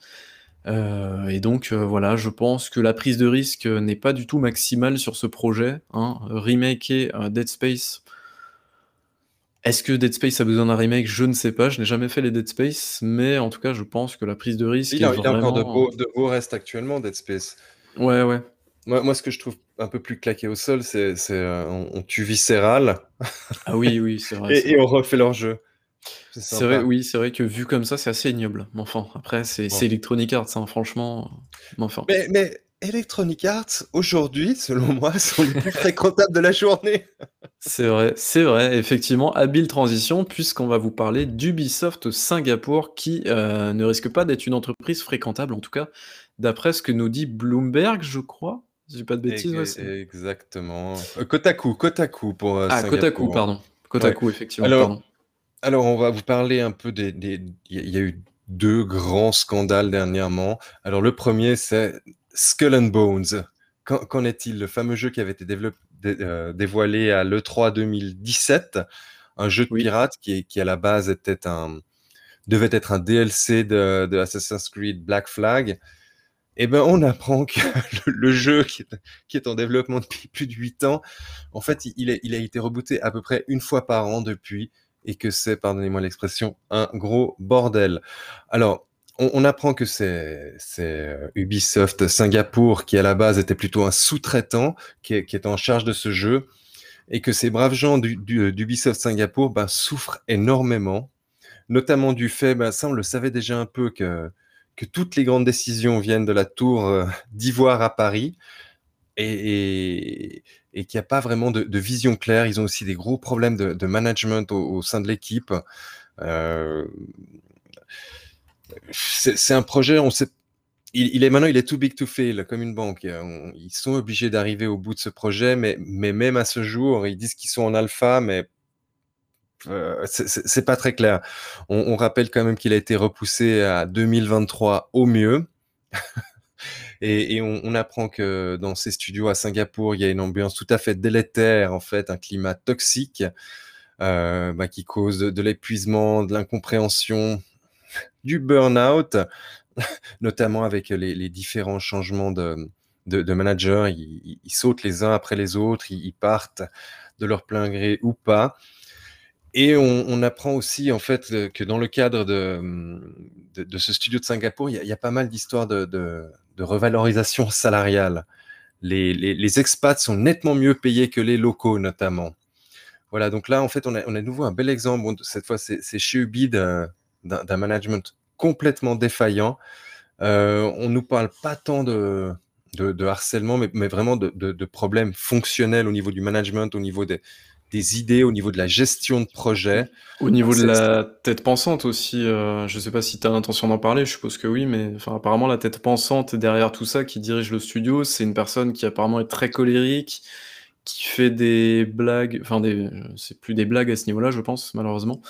et donc voilà, je pense que la prise de risque n'est pas du tout maximale sur ce projet. Hein. Remaker Dead Space, est-ce que Dead Space a besoin d'un remake? Je ne sais pas, je n'ai jamais fait les Dead Space, mais en tout cas, je pense que la prise de risque. Il, a, il a encore de beaux, de beaux, restes actuellement, Dead Space. Ouais, ouais. Moi, moi, ce que je trouve un peu plus claqué au sol, c'est euh, on, tue viscéral. Ah oui, oui, c'est vrai. [laughs] et, on refait leur jeu. C'est vrai, oui, c'est vrai que vu comme ça, c'est assez ignoble. Mais enfin, après, c'est Electronic Arts, hein, franchement. Enfin. Mais, mais Electronic Arts, aujourd'hui, selon moi, [laughs] sont les plus fréquentables de la journée. C'est vrai, c'est vrai, effectivement, habile transition, puisqu'on va vous parler d'Ubisoft Singapour, qui euh, ne risque pas d'être une entreprise fréquentable, en tout cas, d'après ce que nous dit Bloomberg, je crois. Si pas de bêtises. exactement. Euh, Kotaku, Kotaku pour euh, Ah, Kotaku, pardon. Kotaku, effectivement. Alors, alors, on va vous parler un peu des. Il y a eu deux grands scandales dernièrement. Alors, le premier, c'est Skull and Bones. Qu'en est-il? Le fameux jeu qui avait été euh, dévoilé à l'E3 2017, un jeu de pirate qui, qui, à la base était un, devait être un DLC de, Assassin's Creed Black Flag. Eh ben, on apprend que [laughs] le, jeu qui est, en développement depuis plus de 8 ans, en fait, il, il a été rebooté à peu près une fois par an depuis, et que c'est, pardonnez-moi l'expression, un gros bordel. Alors, on, apprend que c'est euh, Ubisoft Singapour qui à la base était plutôt un sous-traitant qui, est en charge de ce jeu et que ces braves gens d'Ubisoft Singapour ben, souffrent énormément, notamment du fait, ben, ça on le savait déjà un peu, que, toutes les grandes décisions viennent de la tour euh, d'ivoire à Paris et, qu'il n'y a pas vraiment de, vision claire. Ils ont aussi des gros problèmes de, management au, sein de l'équipe. Euh, c'est un projet, on sait, il, est maintenant, il est too big to fail, comme une banque. ils sont obligés d'arriver au bout de ce projet, mais, même à ce jour, ils disent qu'ils sont en alpha, mais euh, c'est pas très clair. On, rappelle quand même qu'il a été repoussé à 2023 au mieux. [laughs] et, on, apprend que dans ces studios à Singapour, il y a une ambiance tout à fait délétère, en fait, un climat toxique euh, bah, qui cause de l'épuisement, de l'incompréhension, du burn-out, [laughs] notamment avec les, différents changements de, de, managers. Ils, sautent les uns après les autres, ils, partent de leur plein gré ou pas. Et on, apprend aussi en fait que dans le cadre de, de, ce studio de Singapour, il y a, pas mal d'histoires de, revalorisation salariale. Les, les, expats sont nettement mieux payés que les locaux notamment. Voilà, donc là en fait on a, on a de nouveau un bel exemple. cette fois c'est chez Ubid, d'un management complètement défaillant. Euh, on nous parle pas tant de, de, harcèlement, mais, mais vraiment de, de, problèmes fonctionnels au niveau du management, au niveau des, des idées, au niveau de la gestion de projet. Au niveau de la tête pensante aussi, euh, je sais pas si tu as l'intention d'en parler, je suppose que oui, mais enfin, apparemment la tête pensante derrière tout ça qui dirige le studio, c'est une personne qui apparemment est très colérique, qui fait des blagues, enfin des, c'est plus des blagues à ce niveau-là, je pense, malheureusement.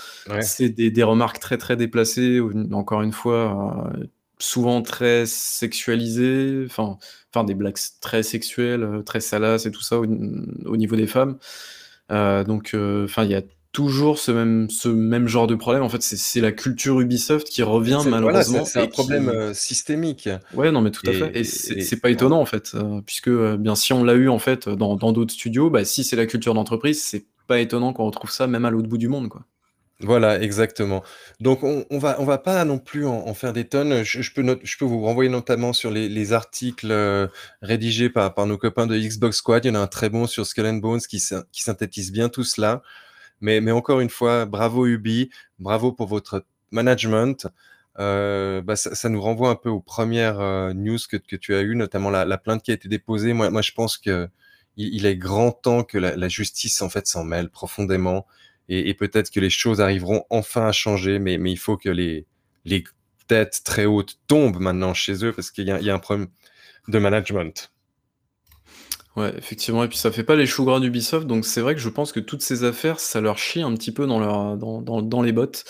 C'est des, des, remarques très très déplacées, encore une fois, euh, souvent très sexualisées, enfin, enfin des blagues très sexuelles, euh, très salaces et tout ça au, niveau des femmes. Euh, donc, enfin, il y a toujours ce même, ce même genre de problème. En fait, c'est la culture Ubisoft qui revient malheureusement. c'est un problème euh, systémique. Ouais, non, mais tout à fait. Et c'est pas étonnant en fait, euh, puisque euh, bien si on l'a eu en fait dans d'autres studios, bah, si c'est la culture d'entreprise, c'est pas étonnant qu'on retrouve ça même à l'autre bout du monde, quoi. Voilà, exactement. Donc on, on, va on va pas non plus en, faire des tonnes. Je, peux je peux vous renvoyer notamment sur les, articles rédigés par, par nos copains de Xbox Squad. Il y en a un très bon sur Skull and Bones qui, qui synthétise bien tout cela. Mais, encore une fois, bravo Ubi, bravo pour votre management, euh, bah, ça, nous renvoie un peu aux premières euh, news que, tu as eues, notamment la, plainte qui a été déposée. Moi, je pense que il, est grand temps que la, justice en fait s'en mêle profondément et, peut-être que les choses arriveront enfin à changer, mais, il faut que les, têtes très hautes tombent maintenant chez eux parce qu'il y, a un problème de management. Ouais, effectivement, et puis ça fait pas les choux gras d'Ubisoft, donc c'est vrai que je pense que toutes ces affaires, ça leur chie un petit peu dans, leur, dans, dans, dans les bottes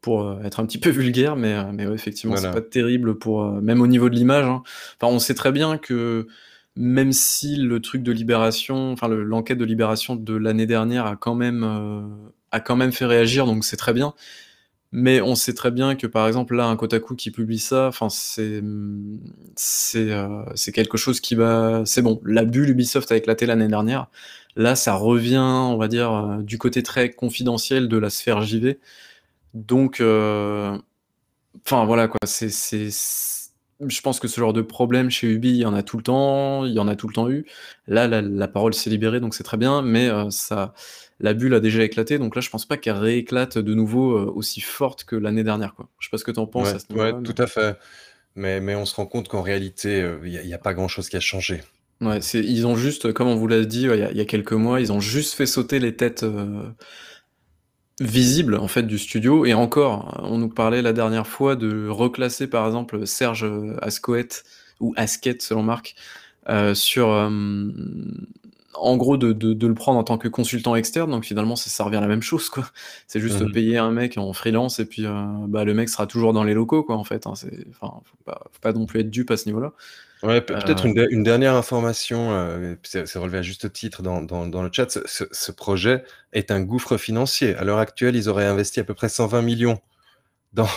pour euh, être un petit peu [laughs] vulgaire, mais, euh, mais ouais, effectivement, c'est pas terrible pour euh, même au niveau de l'image. Hein. Enfin, on sait très bien que même si le truc de libération, enfin l'enquête de libération de l'année dernière a quand même a quand même fait réagir, donc c'est très bien. Mais on sait très bien que par exemple là, un Kotaku qui publie ça, enfin c'est c'est c'est quelque chose qui va, c'est bon. La bulle Ubisoft a éclaté l'année dernière. Là, ça revient, on va dire, du côté très confidentiel de la sphère JV. Donc, euh, enfin voilà quoi, c'est, je pense que ce genre de problème chez Ubi, il y en a tout le temps, il y en a tout le temps eu. Là, la, parole s'est libérée, donc c'est très bien, mais euh, ça, la bulle a déjà éclaté, donc là, je pense pas qu'elle rééclate de nouveau euh, aussi forte que l'année dernière. Quoi. Je sais pas ce que tu en penses. à ce ouais, tout à fait. Mais, mais on se rend compte qu'en réalité, il n'y a, pas grand-chose qui a changé. Ouais, ils ont juste, comme on vous l'a dit il y, a quelques mois, ils ont juste fait sauter les têtes visible en fait du studio. Et encore on nous parlait la dernière fois de reclasser par exemple Serge Ascoët ou Asquette selon Marc euh, sur euh, en gros de, de, le prendre en tant que consultant externe. Donc finalement ça, revient à la même chose quoi. C'est juste mmh payer un mec en freelance et puis euh, bah, le mec sera toujours dans les locaux quoi en fait hein, c'est enfin faut pas, faut pas non plus être dupe à ce niveau là Ouais, peut-être une, une, dernière information, euh, c'est relevé à juste titre dans, dans, dans le chat. Ce, ce, projet est un gouffre financier. À l'heure actuelle, ils auraient investi à peu près 120 millions dans,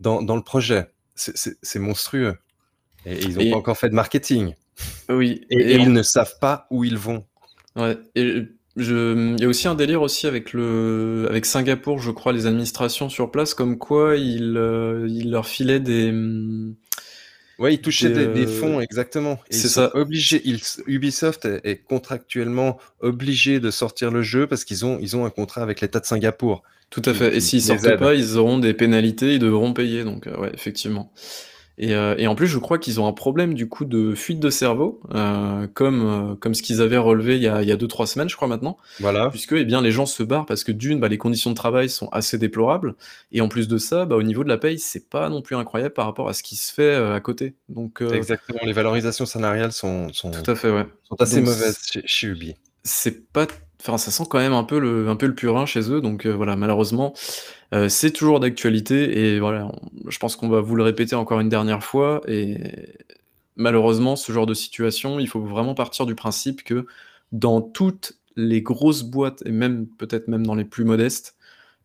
dans, dans le projet. C'est monstrueux. Et, ils n'ont pas encore fait de marketing. Oui. Et, ils ne savent pas où ils vont. Ouais. Et je, il y a aussi un délire aussi avec le, avec Singapour, je crois, les administrations sur place, comme quoi ils, euh, ils leur filaient des oui, ils touchaient des, fonds, exactement. C'est ça. Obligés, Ubisoft est, contractuellement obligé de sortir le jeu parce qu'ils ont, ils ont un contrat avec l'État de Singapour. Tout à fait. Et s'ils sortent pas, ils auront des pénalités, ils devront payer. Donc, euh, ouais, effectivement. Euh, et, en plus, je crois qu'ils ont un problème du coup de fuite de cerveau, euh, comme euh, comme ce qu'ils avaient relevé il y a il y a deux trois semaines, je crois maintenant. Voilà. Puisque eh bien les gens se barrent parce que d'une, bah, les conditions de travail sont assez déplorables, et en plus de ça, bah, au niveau de la paye, c'est pas non plus incroyable par rapport à ce qui se fait à côté. Donc exactement, les valorisations salariales sont sont tout à fait ouais. sont assez mauvaises chez, chez Ubi. C'est pas Ça sent quand même un peu le, un peu purin chez eux, donc voilà, malheureusement, euh, c'est toujours d'actualité et voilà, je pense qu'on va vous le répéter encore une dernière fois et malheureusement, ce genre de situation, il faut vraiment partir du principe que dans toutes les grosses boîtes et même peut-être même dans les plus modestes,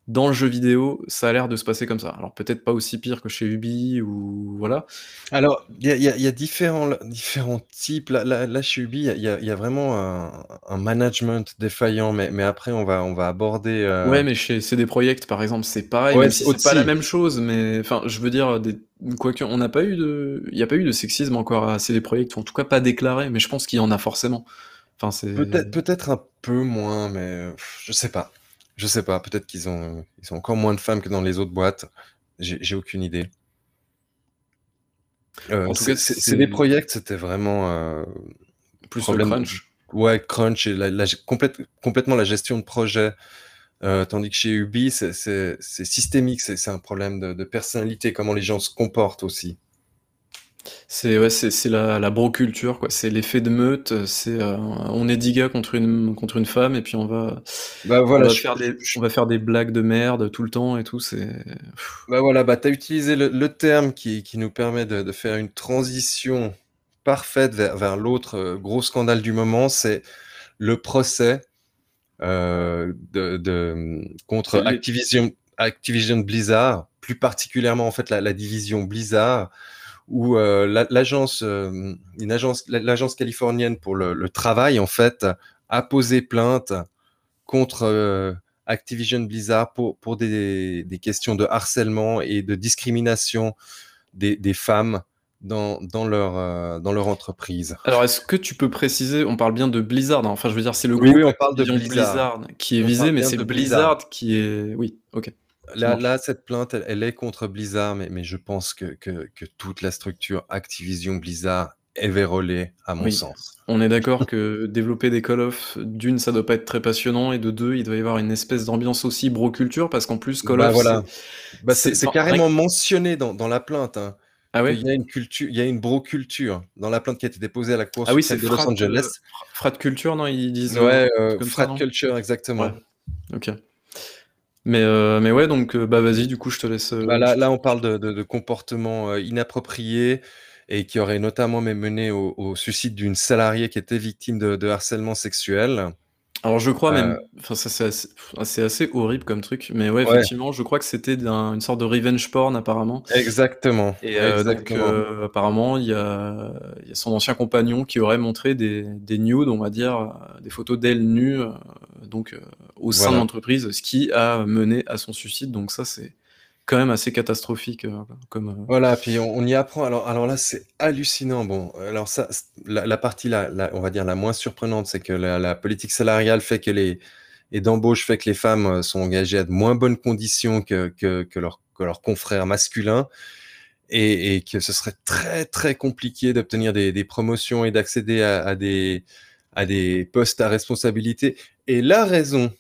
dans le jeu vidéo, ça a l'air de se passer comme ça. Alors peut-être pas aussi pire que chez Ubi ou voilà. Alors il y a, différents, différents types. Là, chez Ubi, il y, a, vraiment un, management défaillant, mais, mais après on va, on va aborder. Euh, ouais, mais chez CD Projekt par exemple, c'est pareil, si c'est pas la même chose. Mais enfin, je veux dire, des... quoique on n'a pas eu de, il n'y a pas eu de sexisme encore à CD Projekt, ou en tout cas pas déclaré. Mais je pense qu'il y en a forcément. Enfin, peut-être, peut-être un peu moins, mais je sais pas. Je sais pas, peut-être qu'ils ont, ils ont encore moins de femmes que dans les autres boîtes. J'ai aucune idée. Euh, en tout cas, c'est des projets, c'était vraiment euh, plus problème. crunch. Ouais, crunch et la, complètement la gestion de projet. Euh, tandis que chez Ubi, c'est systémique, c'est un problème de, de, personnalité, comment les gens se comportent aussi. C'est ouais, c'est la, la bro-culture, quoi. C'est l'effet de meute. C'est euh, on est dix gars contre une contre une femme et puis on va bah voilà, on va, faire des, on va faire des blagues de merde tout le temps et tout. C'est bah voilà, bah t'as utilisé le, le, terme qui, qui nous permet de, de, faire une transition parfaite vers, vers l'autre euh, gros scandale du moment, c'est le procès euh, de, de, contre Activision Activision Blizzard, plus particulièrement en fait la, la division Blizzard où euh, l'agence, euh, une agence, l'agence californienne pour le, travail, en fait, a posé plainte contre euh, Activision Blizzard pour, pour des, des, questions de harcèlement et de discrimination des, des femmes dans, dans, leur, dans leur entreprise. Alors, est-ce que tu peux préciser, on parle bien de Blizzard, hein, enfin, je veux dire, c'est le groupe oui, on parle de Blizzard. qui est visé, mais c'est Blizzard. qui est. Oui, ok. Là, là, cette plainte, elle, est contre Blizzard, mais, mais je pense que, que, que, toute la structure Activision Blizzard est vérolée, à mon sens. On est d'accord que développer des Call of, d'une, ça doit pas être très passionnant, et de deux, il doit y avoir une espèce d'ambiance aussi bro-culture, parce qu'en plus, Call bah, of. Voilà. Bah, c'est carrément mentionné dans, dans la plainte. Hein. Ah il y a une culture, il y a une bro-culture dans la plainte qui a été déposée à la Cour ah oui, de Los Angeles. Euh, frat culture, non Ils disent. Ouais, euh, frat culture, exactement. Ok. Mais, euh, mais ouais, donc bah vas-y, du coup, je te laisse. Bah, là, là, on parle de, de, de comportement inapproprié et qui aurait notamment mené au, au suicide d'une salariée qui était victime de, de harcèlement sexuel. Alors je crois même, euh. enfin ça c'est assez, horrible comme truc, mais ouais, effectivement, je crois que c'était une sorte de revenge porn apparemment. Exactement. Et euh, donc euh, apparemment il y a, y a, son ancien compagnon qui aurait montré des, des nudes, on va dire, des photos d'elle nue, donc au sein de l'entreprise, ce qui a mené à son suicide. Donc ça c'est quand même assez catastrophique. Euh, euh, Voilà, puis on, y apprend. Alors, alors là, c'est hallucinant. Bon, alors ça, la, partie, la, on va dire, la moins surprenante, c'est que la, politique salariale fait que les, et d'embauche fait que les femmes euh, sont engagées à de moins bonnes conditions que, que, que, que leurs confrères masculins. Et, que ce serait très très compliqué d'obtenir des, promotions et d'accéder à, des, à des postes à responsabilité. Et la raison,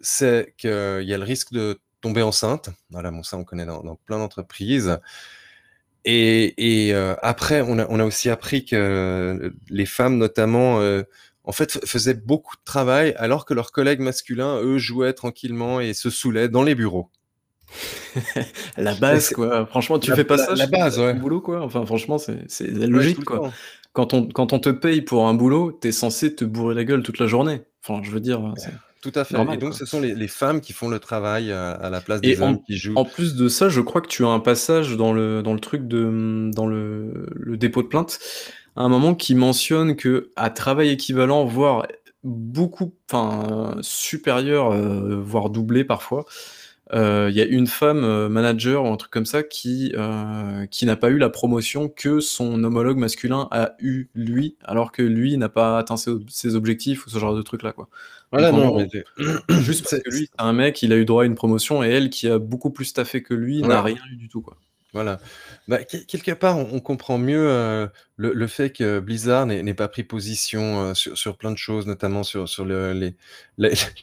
c'est qu'il y a le risque de tomber enceinte. Voilà, bon, ça, on connaît dans, plein d'entreprises. Et, euh, après, on a, on a, aussi appris que les femmes, notamment, euh, en fait, faisaient beaucoup de travail, alors que leurs collègues masculins, eux, jouaient tranquillement et se saoulaient dans les bureaux. [laughs] la base, quoi. Franchement, tu fais pas ça. La base, ouais. boulot, quoi. Enfin, franchement, c'est logique, quoi. Quand on, quand on te paye pour un boulot, t'es censé te bourrer la gueule toute la journée. Enfin, je veux dire, tout à fait. et donc, ce sont les, femmes qui font le travail euh, à, la place des hommes qui jouent. En plus de ça, je crois que tu as un passage dans le, dans le truc de dans le, le dépôt de plainte, à un moment qui mentionne que à travail équivalent, voire beaucoup, enfin supérieur, euh, voire doublé parfois, euh, il y a une femme manager ou un truc comme ça qui, qui n'a pas eu la promotion que son homologue masculin a eu lui, alors que lui n'a pas atteint ses, ses objectifs ou ce genre de truc là quoi. Voilà, non, [clears throat] juste parce que lui, c'est un mec, il a eu droit à une promotion et elle, qui a beaucoup plus taffé que lui, n'a rien eu du tout, quoi. Voilà. Bah, quelque part, on, comprend mieux euh, le, fait que Blizzard n'ait pas pris position euh, sur, sur, plein de choses, notamment sur, sur le, les,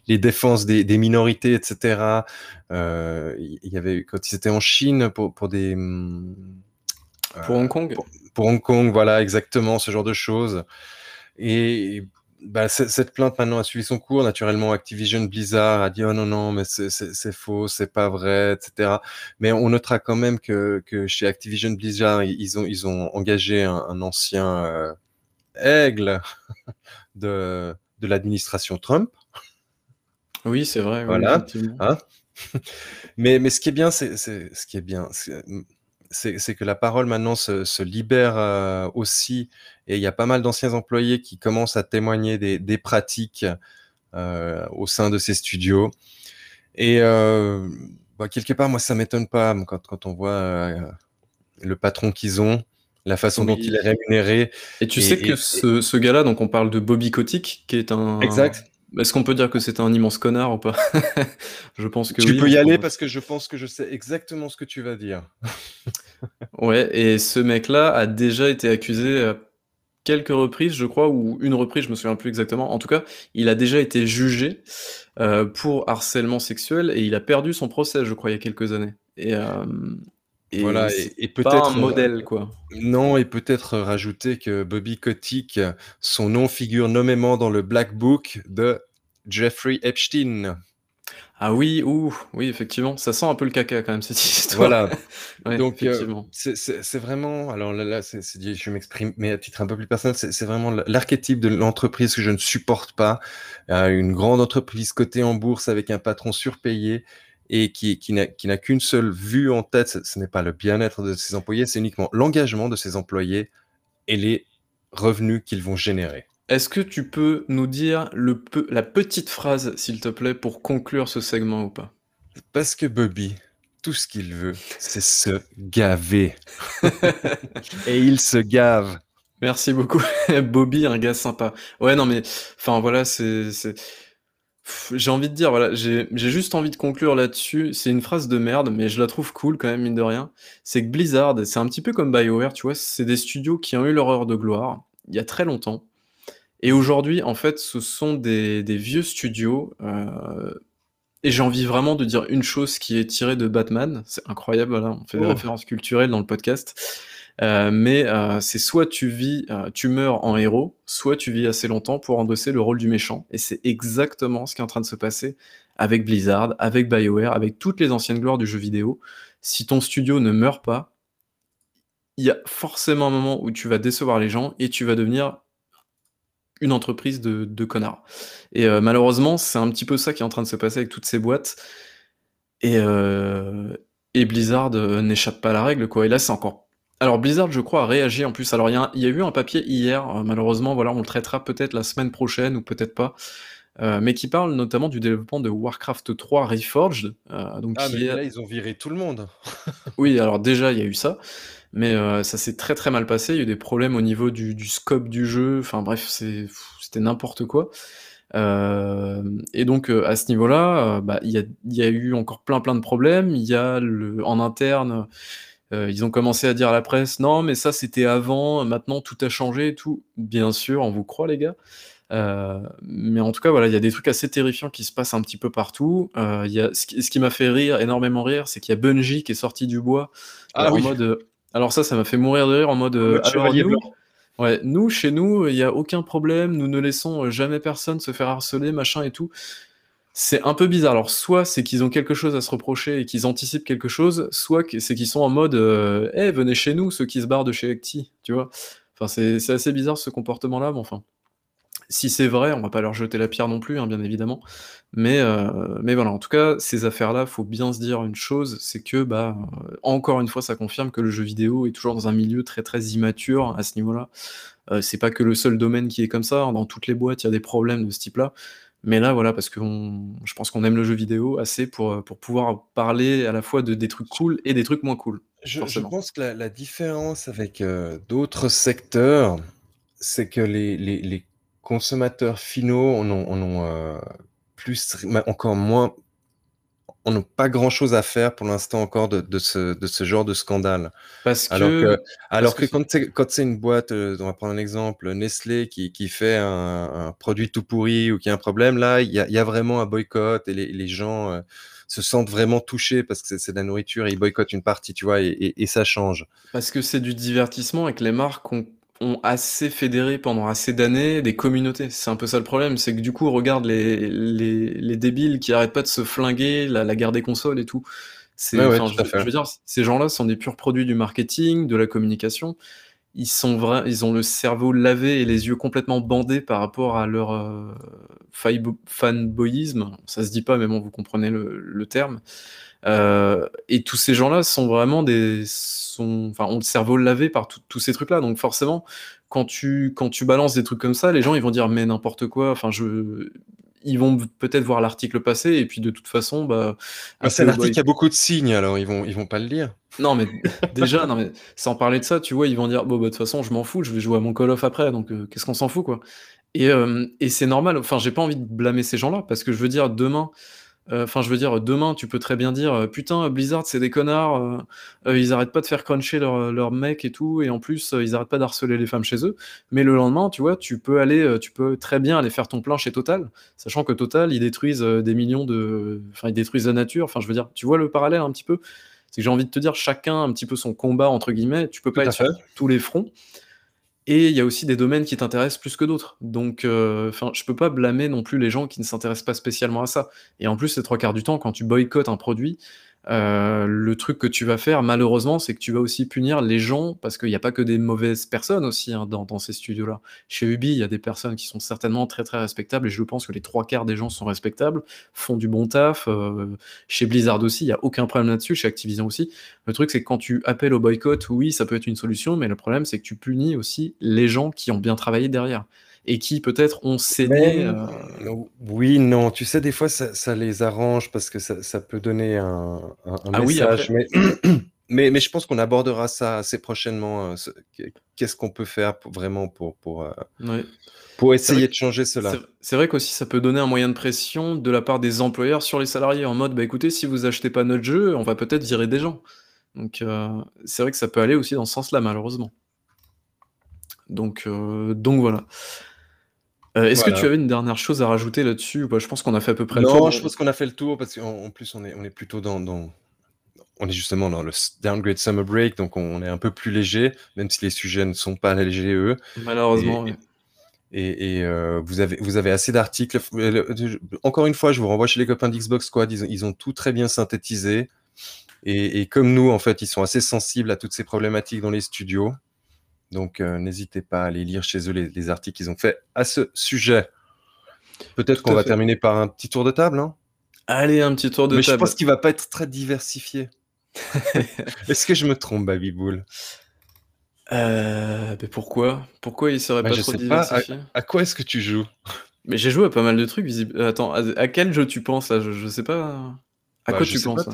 les, [laughs] défenses des, des, minorités, etc. Euh, il y avait quand ils étaient en Chine pour, pour des pour Hong Kong? Pour, pour, Hong Kong, voilà, exactement ce genre de choses. Et bah, cette plainte maintenant a suivi son cours. Naturellement, Activision Blizzard a dit oh non non mais c'est faux, c'est pas vrai, etc. Mais on notera quand même que, que chez Activision Blizzard ils ont ils ont engagé un, ancien euh, aigle [laughs] de de l'administration Trump. Oui, c'est vrai. Voilà. hein [laughs] mais mais ce qui est bien, c'est ce qui est bien c'est que la parole maintenant se, libère euh, aussi, et il y a pas mal d'anciens employés qui commencent à témoigner des, pratiques euh, au sein de ces studios. Et euh, bah, quelque part, moi, ça m'étonne pas quand, on voit le patron qu'ils ont, la façon dont il est rémunéré. Et tu sais que ce, gars-là, donc on parle de Bobby Kotick, qui est un. Exact. Est-ce qu'on peut dire que c'est un immense connard ou pas [laughs] Je pense que tu peux y aller parce que je pense que je sais exactement ce que tu vas dire. [laughs] ouais, et ce mec-là a déjà été accusé à quelques reprises, je crois, ou une reprise, je me souviens plus exactement. En tout cas, il a déjà été jugé euh, pour harcèlement sexuel et il a perdu son procès, je crois, il y a quelques années. Et, euh, voilà, et, peut-être un modèle, quoi. Non, et peut-être rajouter que Bobby Kotick, son nom figure nommément dans le Black Book de Jeffrey Epstein. Ah oui, ouh, oui, effectivement, ça sent un peu le caca quand même cette histoire. Voilà. [laughs] Donc euh, c'est vraiment, alors là, là je m'exprime, mais à titre un peu plus personnel, c'est vraiment l'archétype de l'entreprise que je ne supporte pas. Euh, une grande entreprise cotée en bourse avec un patron surpayé et qui, qui n'a qu'une seule vue en tête, ce, n'est pas le bien-être de ses employés, c'est uniquement l'engagement de ses employés et les revenus qu'ils vont générer. Est-ce que tu peux nous dire le la petite phrase, s'il te plaît, pour conclure ce segment ou pas? Parce que Bobby, tout ce qu'il veut, c'est se gaver. [laughs] et il se gave. Merci beaucoup. [laughs] Bobby, un gars sympa. Ouais, non, mais enfin voilà, c'est j'ai envie de dire, voilà, j'ai juste envie de conclure là-dessus. C'est une phrase de merde, mais je la trouve cool quand même, mine de rien. C'est que Blizzard, c'est un petit peu comme BioWare, tu vois, c'est des studios qui ont eu leur heure de gloire il y a très longtemps. Et aujourd'hui, en fait, ce sont des, vieux studios. Euh, et j'ai envie vraiment de dire une chose qui est tirée de Batman. C'est incroyable, voilà, on fait des oh. références culturelles dans le podcast. Euh, mais euh, c'est soit tu vis, euh, tu meurs en héros, soit tu vis assez longtemps pour endosser le rôle du méchant. Et c'est exactement ce qui est en train de se passer avec Blizzard, avec BioWare, avec toutes les anciennes gloires du jeu vidéo. Si ton studio ne meurt pas, il y a forcément un moment où tu vas décevoir les gens et tu vas devenir une entreprise de, de connards. Et malheureusement, c'est un petit peu ça qui est en train de se passer avec toutes ces boîtes. Et, et Blizzard n'échappe pas à la règle, quoi. Et là, c'est encore alors Blizzard, je crois, a réagi en plus. Alors il y, a eu un papier hier, euh, malheureusement, voilà, on le traitera peut-être la semaine prochaine ou peut-être pas, euh, mais qui parle notamment du développement de Warcraft 3 Reforged. Euh, donc ah, mais là, ils ont viré tout le monde. [laughs] oui, alors déjà, il y a eu ça, mais ça s'est très très mal passé. Il y a eu des problèmes au niveau du, scope du jeu. Enfin bref, c'était n'importe quoi. et donc à ce niveau-là, bah, il y, a, eu encore plein plein de problèmes. Il y a le, en interne euh, ils ont commencé à dire à la presse non, mais ça c'était avant, maintenant tout a changé et tout. Bien sûr, on vous croit, les gars. Euh, mais en tout cas, voilà, il y a des trucs assez terrifiants qui se passent un petit peu partout. Euh, y a, ce qui, m'a fait rire, énormément rire, c'est qu'il y a Bungie qui est sorti du bois ah en mode. Alors ça, ça m'a fait mourir de rire en mode. nous, ouais, nous, chez nous, il n'y a aucun problème. Nous ne laissons jamais personne se faire harceler, machin et tout. C'est un peu bizarre. Alors, soit c'est qu'ils ont quelque chose à se reprocher et qu'ils anticipent quelque chose, soit c'est qu'ils sont en mode euh, Eh, venez chez nous, ceux qui se barrent de chez Acti, tu vois. Enfin, c'est assez bizarre ce comportement-là, mais enfin. Si c'est vrai, on va pas leur jeter la pierre non plus, hein, bien évidemment. Mais, euh, mais voilà, en tout cas, ces affaires-là, faut bien se dire une chose, c'est que, bah, euh, encore une fois, ça confirme que le jeu vidéo est toujours dans un milieu très très immature à ce niveau-là. c'est pas que le seul domaine qui est comme ça. Dans toutes les boîtes, il y a des problèmes de ce type-là. Mais là, voilà, parce que je pense qu'on aime le jeu vidéo assez pour, euh, pour pouvoir parler à la fois de des trucs cool et des trucs moins cool. Je, pense que la, différence avec euh, d'autres secteurs, c'est que les, les, consommateurs finaux en ont, euh, plus, encore moins on n'a pas grand-chose à faire pour l'instant encore de, ce, de, ce, genre de scandale. Parce alors que, alors que, quand c'est une boîte, euh, on va prendre un exemple, Nestlé qui, qui fait un, produit tout pourri ou qui a un problème, là, il y a, y a, vraiment un boycott et les, les gens euh, se sentent vraiment touchés parce que c'est de la nourriture et ils boycottent une partie, tu vois, et, et, et ça change. Parce que c'est du divertissement et que les marques ont ont assez fédéré pendant assez d'années des communautés. C'est un peu ça le problème, c'est que du coup, regarde les, les, les débiles qui arrêtent pas de se flinguer, la, la guerre des consoles et tout. C'est, je, veux dire, ces gens-là sont des purs produits du marketing, de la communication. Ils sont vrais, ils ont le cerveau lavé et les yeux complètement bandés par rapport à leur euh, fanboyisme. Ça se dit pas, mais bon, vous comprenez le, le terme. Euh, et tous ces gens-là sont vraiment des, sont, enfin, ont le cerveau lavé par tous ces trucs-là. Donc forcément, quand tu, quand tu balances des trucs comme ça, les gens ils vont dire mais n'importe quoi. Enfin, je, ils vont peut-être voir l'article passer et puis de toute façon, bah. bah c'est un article qui a beaucoup de signes, alors ils vont, ils vont pas le lire. Non, mais déjà, non, mais sans parler de ça, tu vois, ils vont dire bon, bah, de toute façon, je m'en fous, je vais jouer à mon Call of après, donc euh, qu'est-ce qu'on s'en fout, quoi. Et, euh, et c'est normal, enfin, j'ai pas envie de blâmer ces gens-là parce que je veux dire, demain, euh, enfin, je veux dire, demain, tu peux très bien dire euh, putain, Blizzard, c'est des connards, euh, ils arrêtent pas de faire cruncher leurs leur mecs et tout, et en plus, ils arrêtent pas d'harceler les femmes chez eux. Mais le lendemain, tu vois, tu peux aller, tu peux très bien aller faire ton plein chez Total, sachant que Total, ils détruisent des millions de, enfin, ils détruisent la nature. Enfin, je veux dire, tu vois le parallèle un petit peu? C'est que j'ai envie de te dire, chacun un petit peu son combat entre guillemets. Tu peux pas être sur tous les fronts. Et il y a aussi des domaines qui t'intéressent plus que d'autres. Donc, euh, enfin, je peux pas blâmer non plus les gens qui ne s'intéressent pas spécialement à ça. Et en plus, c'est trois quarts du temps, quand tu boycottes un produit, euh, le truc que tu vas faire, malheureusement, c'est que tu vas aussi punir les gens, parce qu'il n'y a pas que des mauvaises personnes aussi hein, dans, ces studios-là. Chez Ubi, il y a des personnes qui sont certainement très très respectables, et je pense que les trois quarts des gens sont respectables, font du bon taf. Euh, chez Blizzard aussi, il n'y a aucun problème là-dessus, chez Activision aussi. Le truc, c'est que quand tu appelles au boycott, oui, ça peut être une solution, mais le problème, c'est que tu punis aussi les gens qui ont bien travaillé derrière et qui peut-être ont cédé. Euh, oui, non, tu sais, des fois ça, les arrange parce que ça, peut donner un, ah message. Oui, mais... [clears throat] Mais, mais je pense qu'on abordera ça assez prochainement. euh, ce- Qu'est-ce qu'on peut faire pour- vraiment pour, pour, euh, pour essayer de changer cela C'est vrai qu'aussi ça peut donner un moyen de pression de la part des employeurs sur les salariés en mode bah écoutez si vous achetez pas notre jeu on va peut-être virer des gens. Donc c'est vrai que ça peut aller aussi dans ce sens-là malheureusement. Donc, donc voilà. Euh, Est-ce que tu avais une dernière chose à rajouter là-dessus ou pas? Je pense qu'on a fait à peu près le tour. Non, je pense qu'on a fait le tour parce qu'en en plus, on est, on est plutôt dans, dans- On est justement dans le downgrade summer break, donc on est un peu plus léger, même si les sujets ne sont pas légers, eux. malheureusement, Et- ouais. Et, et, euh, vous, avez, vous avez assez d'articles. Euh, Encore une fois, je vous renvoie chez les copains d'Xbox Squad, ils, ont- ils ont tout très bien synthétisé. Et, et comme nous, en fait, ils sont assez sensibles à toutes ces problématiques dans les studios. Donc, euh, n'hésitez pas à aller lire chez eux les, les articles qu'ils ont fait à ce sujet. Peut-être qu'on va fait. terminer par un petit tour de table. Hein Allez, un petit tour de Mais je table. pense qu'il va pas être très diversifié. [laughs] Est-ce que je me trompe, Baby Bull Euh, mais pourquoi? Pourquoi il serait Bah, pas je trop sais pas, diversifié? À quoi est-ce que tu joues? Mais j'ai joué à pas mal de trucs. Attends, à, à quel jeu tu penses là? Je, je sais pas. À Bah, quoi je tu penses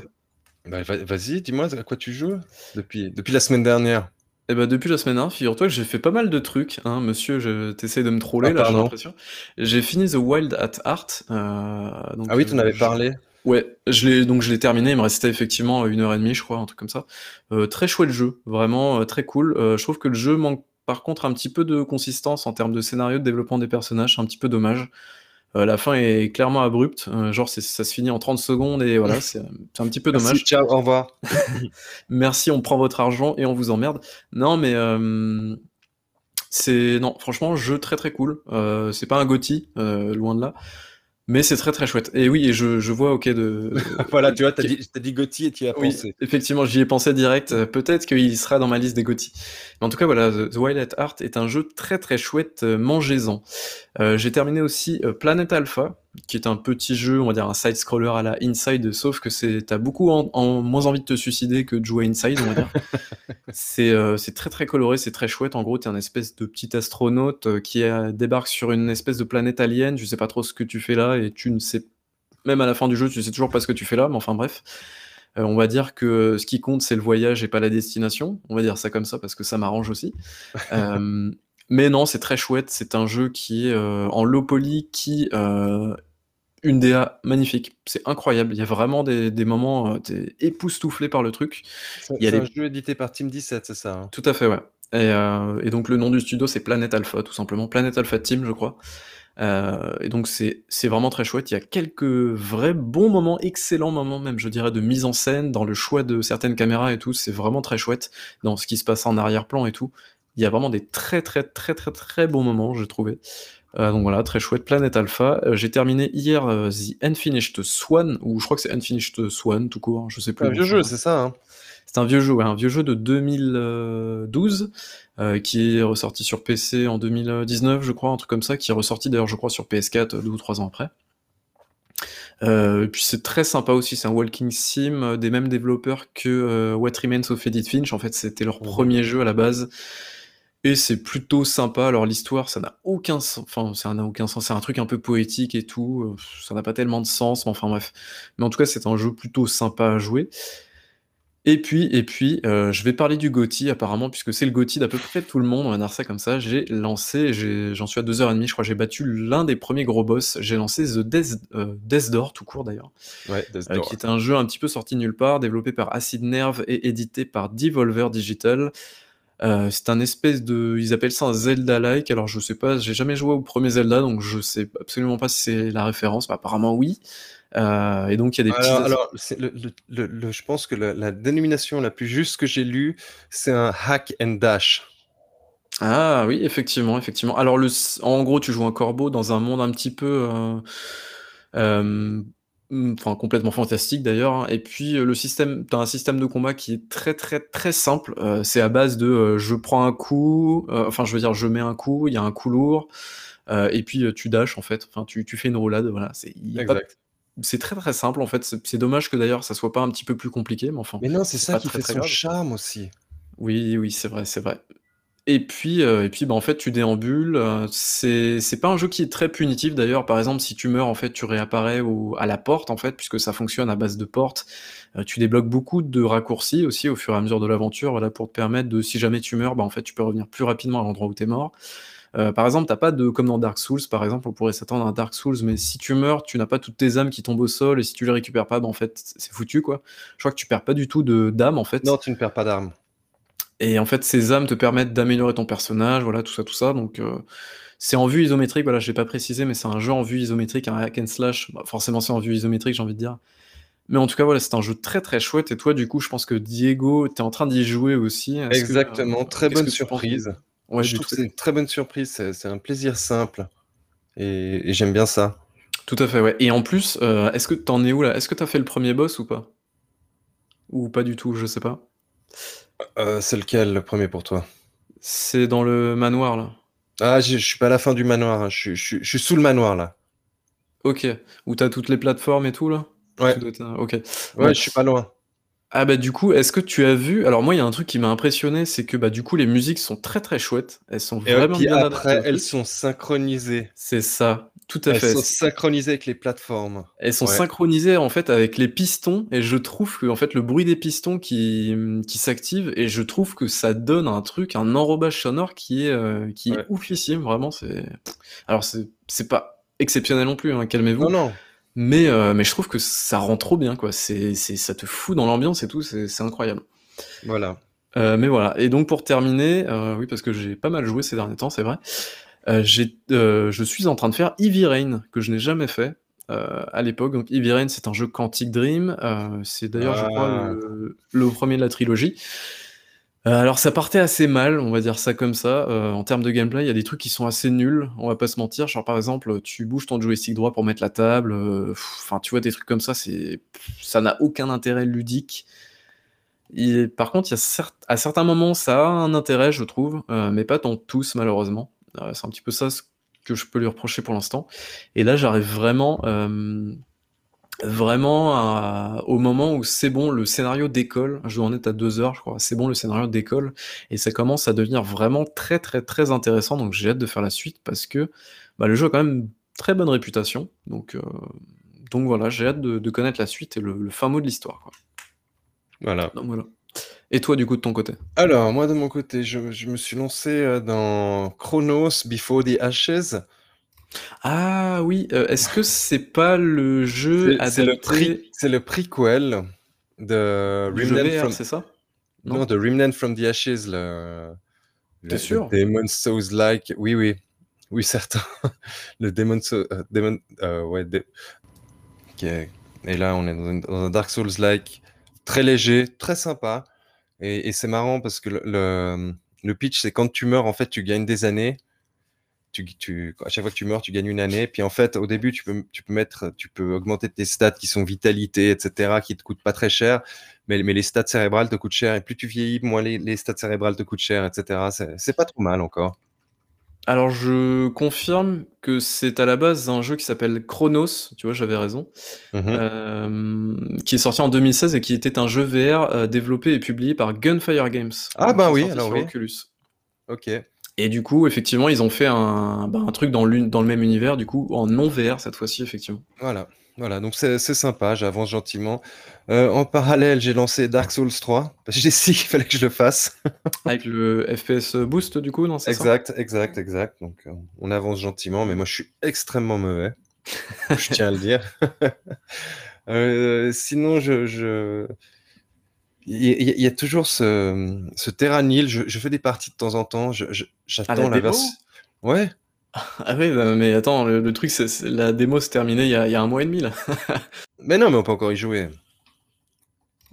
Bah, va- Vas-y, dis-moi à quoi tu joues depuis, depuis la semaine dernière? Eh ben depuis la semaine dernière, figure-toi que j'ai fait pas mal de trucs, hein, monsieur, je t'essaie de me troller Ah, là, j'ai pardon. l'impression. J'ai fini The Wild at Heart. euh, donc, Ah oui, tu en euh, avais je- parlé. Ouais, je l'ai donc je l'ai terminé, il me restait effectivement une heure et demie, je crois, un truc comme ça. Euh, très chouette jeu, vraiment euh, très cool. Euh, je trouve que le jeu manque par contre un petit peu de consistance en termes de scénario, de développement des personnages, c'est un petit peu dommage. Euh, la fin est clairement abrupte, euh, genre c'est- ça se finit en 30 secondes et voilà, [laughs] c'est c'est un petit peu Merci, dommage. ciao, au revoir. [laughs] [laughs] Merci, on prend votre argent et on vous emmerde. Non, mais euh, c'est non, franchement, jeu très très cool. Euh, c'est pas un Gotti, euh, loin de là, mais c'est très très chouette. Et oui, et je, je vois, ok, de [laughs] [laughs] voilà, tu vois, t'as dit, t'as dit Gauthier et tu y as oui, pensé. effectivement, j'y ai pensé direct. Euh, Peut-être qu'il sera dans ma liste des Gotti. Mais en tout cas, voilà, The Wild at Heart est un jeu très très chouette. euh, Mangez-en. Euh, J'ai terminé aussi Planet Alpha, qui est un petit jeu, on va dire un side-scroller à la Inside, sauf que c'est t'as beaucoup en, en- moins envie de te suicider que de jouer à Inside, on va dire. [laughs] c'est euh, c'est très très coloré, c'est très chouette. En gros, t'es un espèce de petit astronaute euh, qui débarque sur une espèce de planète alien. Je sais pas trop ce que tu fais là et tu ne sais même à la fin du jeu, tu sais toujours pas ce que tu fais là, mais enfin bref. Euh, on va dire que ce qui compte, c'est le voyage et pas la destination. On va dire ça comme ça parce que ça m'arrange aussi. [laughs] Euh, mais non, c'est très chouette. C'est un jeu qui est euh, en low poly, qui euh, une DA magnifique. C'est incroyable. Il y a vraiment des, des moments, euh, t'es époustouflé par le truc. C'est des- un jeu édité par Team 17, c'est ça hein Tout à fait, ouais. Et, euh, et donc le nom du studio, c'est Planet Alpha, tout simplement. Planet Alpha Team, je crois. Et donc c'est vraiment très chouette. Il y a quelques vrais bons moments, excellents moments même, je dirais, de mise en scène, dans le choix de certaines caméras et tout. C'est vraiment très chouette dans ce qui se passe en arrière-plan et tout. Il y a vraiment des très très très très très bons moments, j'ai trouvé. Euh, donc voilà, très chouette. Planet Alpha. Euh, j'ai terminé hier euh, The Unfinished Swan, ou je crois que c'est Unfinished Swan tout court, je sais C'est plus. un vieux jeu, c'est ça hein C'est un vieux jeu, ouais, un vieux jeu de 2012 euh, qui est ressorti sur PC en 2019, je crois, un truc comme ça, qui est ressorti d'ailleurs, je crois, sur PS4 euh, deux ou trois ans après. Euh, et puis c'est très sympa aussi, c'est un walking sim des mêmes développeurs que euh, What Remains of Edith Finch. En fait, c'était leur Mhm. premier jeu à la base. Et c'est plutôt sympa. Alors l'histoire, ça n'a aucun sens. Enfin, ça n'a aucun sens. C'est un truc un peu poétique et tout. Euh, Ça n'a pas tellement de sens. Mais enfin bref. Mais en tout cas, c'est un jeu plutôt sympa à jouer. Et puis, et puis, euh, je vais parler du GOTY apparemment, puisque c'est le GOTY d'à peu près tout le monde, on va dire ça comme ça. J'ai lancé, j'en suis à 2h30, je crois, j'ai battu l'un des premiers gros boss. J'ai lancé The Death, euh, Death Door, tout court d'ailleurs, Ouais, Death euh, qui est un jeu un petit peu sorti de nulle part, développé par Acid Nerve et édité par Devolver Digital. Euh, c'est un espèce de, ils appellent ça un Zelda-like. Alors je sais pas, j'ai jamais joué au premier Zelda, donc je sais absolument pas si c'est la référence. mais apparemment oui. Euh, et donc il y a des petits. Alors, alors c'est le, le- le- le- je pense que la, la dénomination la plus juste que j'ai lue, c'est un hack and dash. Ah oui, effectivement, effectivement. Alors le, en gros, tu joues un corbeau dans un monde un petit peu, euh, enfin complètement fantastique d'ailleurs. hein. Et puis euh, le système, t'as un système de combat qui est très très très simple. Euh, c'est à base de, euh, je prends un coup, euh, enfin je veux dire, je mets un coup, il y a un coup lourd, euh, et puis euh, tu dashes en fait. Enfin tu, tu fais une roulade, voilà. C'est c'est très très simple en fait. C'est dommage que d'ailleurs ça soit pas un petit peu plus compliqué, mais enfin. Mais non, c'est ça qui très, fait très son grave. charme aussi. Oui, oui, c'est vrai, c'est vrai. Et puis, euh, et puis bah, en fait, tu déambules. euh, c'est c'est pas un jeu qui est très punitif d'ailleurs. Par exemple, si tu meurs, en fait, tu réapparais à la porte, en fait, puisque ça fonctionne à base de portes. Euh, tu débloques beaucoup de raccourcis aussi au fur et à mesure de l'aventure, voilà, pour te permettre de, si jamais tu meurs, bah, en fait, tu peux revenir plus rapidement à l'endroit où t'es mort. Euh, par exemple, t'as pas de, comme dans Dark Souls, par exemple, on pourrait s'attendre à un Dark Souls, mais si tu meurs, tu n'as pas toutes tes âmes qui tombent au sol, et si tu les récupères pas, bah, en fait, c'est foutu, quoi. Je crois que tu perds pas du tout de d'âme, en fait. Non, tu ne perds pas d'armes. Et en fait, ces âmes te permettent d'améliorer ton personnage, voilà, tout ça, tout ça. Donc, euh, c'est en vue isométrique, voilà, je l'ai pas précisé, mais c'est un jeu en vue isométrique, un hack and slash. Bah, forcément, c'est en vue isométrique, j'ai envie de dire. Mais en tout cas, voilà, c'est un jeu très très chouette. Et toi, du coup, je pense que Diego, tu es en train d'y jouer aussi. Que, Exactement, euh, très bonne surprise. Ouais, je trouve que c'est une très bonne surprise, c'est c'est un plaisir simple. Et, et j'aime bien ça. Tout à fait, ouais. Et en plus, euh, est-ce que t'en es où là? Est-ce que t'as fait le premier boss ou pas? Ou pas du tout, je sais pas. Euh, c'est lequel le premier pour toi? C'est dans le manoir là. Ah, je suis pas à la fin du manoir, hein. Je, suis- sous le manoir là. Ok. Où t'as toutes les plateformes et tout là? Ouais, Ok. ouais, Bon. je suis pas loin. Ah bah du coup, est-ce que tu as vu... Alors moi, il y a un truc qui m'a impressionné, c'est que bah du coup, les musiques sont très très chouettes. Elles sont Et vraiment puis bien adaptées après, elles sont synchronisées. C'est ça, tout à Elles fait. sont synchronisées avec les plateformes. Elles sont Ouais. synchronisées en fait avec les pistons et je trouve que en fait le bruit des pistons qui, qui s'active et je trouve que ça donne un truc, un enrobage sonore qui est, euh, qui est oufissime, vraiment. C'est alors c'est c'est pas exceptionnel non plus, hein, Non, calmez-vous. non. Mais, euh, mais je trouve que ça rend trop bien, quoi. C'est, c'est, ça te fout dans l'ambiance et tout, c'est, c'est incroyable. Voilà. Euh, mais voilà. Et donc pour terminer, oui, parce que j'ai pas mal joué ces derniers temps, c'est vrai. Euh, euh, je suis en train de faire Heavy Rain, que je n'ai jamais fait euh, à l'époque. Donc Heavy Rain, c'est un jeu Quantic Dream. euh, c'est d'ailleurs, je crois, Ah. le, le premier de la trilogie. Euh, alors ça partait assez mal, on va dire ça comme ça. En termes de gameplay, il y a des trucs qui sont assez nuls, on va pas se mentir. Genre par exemple, tu bouges ton joystick droit pour mettre la table. Enfin, tu vois des trucs comme ça, c'est ça n'a aucun intérêt ludique. Et par contre, il y a à certains moments, ça a un intérêt, je trouve, mais pas dans tous malheureusement. Euh, c'est un petit peu ça ce que je peux lui reprocher pour l'instant. Et là, j'arrive vraiment, euh, vraiment à- au moment où c'est bon, le scénario décolle. Je dois en être à deux heures, je crois. C'est bon, le scénario décolle et ça commence à devenir vraiment très très très intéressant. Donc j'ai hâte de faire la suite parce que bah, le jeu a quand même une très bonne réputation. Donc euh, donc voilà, j'ai hâte de, de connaître la suite et le, le fin mot de l'histoire. Voilà. Donc voilà. Et toi, du coup, de ton côté Alors, moi, de mon côté, je, je me suis lancé euh, dans Chronos Before the Ashes. Ah oui, euh, est-ce que c'est pas le jeu C'est le, le prequel de Remnant from, c'est ça? Non, Non de Remnant from the Ashes, le, le, sûr? Demon Souls-like. Oui, oui, oui, certain. [laughs] Le Demon Souls, euh, Demon, euh, ouais, de-. Et là, on est dans, un- Dark Souls-like très léger, très sympa. Et, c'est marrant parce que le, pitch, c'est quand tu meurs, en fait, tu gagnes des années. Tu, tu, à chaque fois que tu meurs, tu gagnes une année. Puis en fait, au début, tu peux, augmenter tes stats qui sont vitalité, etc., qui te coûtent pas très cher. Mais, les stats cérébrales te coûtent cher. Et plus tu vieillis, moins les, les stats cérébrales te coûtent cher, etc. C'est pas trop mal encore. Alors, je confirme que c'est à la base un jeu qui s'appelle Chronos, tu vois, j'avais raison, Mhm. euh, qui est sorti en 2016 et qui était un jeu VR euh, développé et publié par Gunfire Games. Ah bah oui, alors sur oui. Oculus. Ok. Et du coup, effectivement, ils ont fait un, bah, un truc dans, dans le même univers, du coup, en non VR cette fois-ci, effectivement. Voilà. Voilà. Donc c'est sympa. J'avance gentiment. Euh, en parallèle, j'ai lancé Dark Souls 3. Parce que j'ai [laughs] dit qu'il fallait que je le fasse. [laughs] Avec le FPS Boost, du coup, non, Exact, exact, exact. Donc euh, on avance gentiment. Mais moi, je suis extrêmement mauvais. [laughs] je tiens à le dire. Euh, sinon, je, je... Il, y a, il y a toujours ce, ce Terranil. Je, je fais des parties de temps en temps. J'attends la la version. Ouais. [laughs] Ah oui, bah, mais attends, le, le truc, c'est la démo s'est terminée il y a, il y a un mois et demi, là. [laughs] Mais non, mais on peut encore y jouer.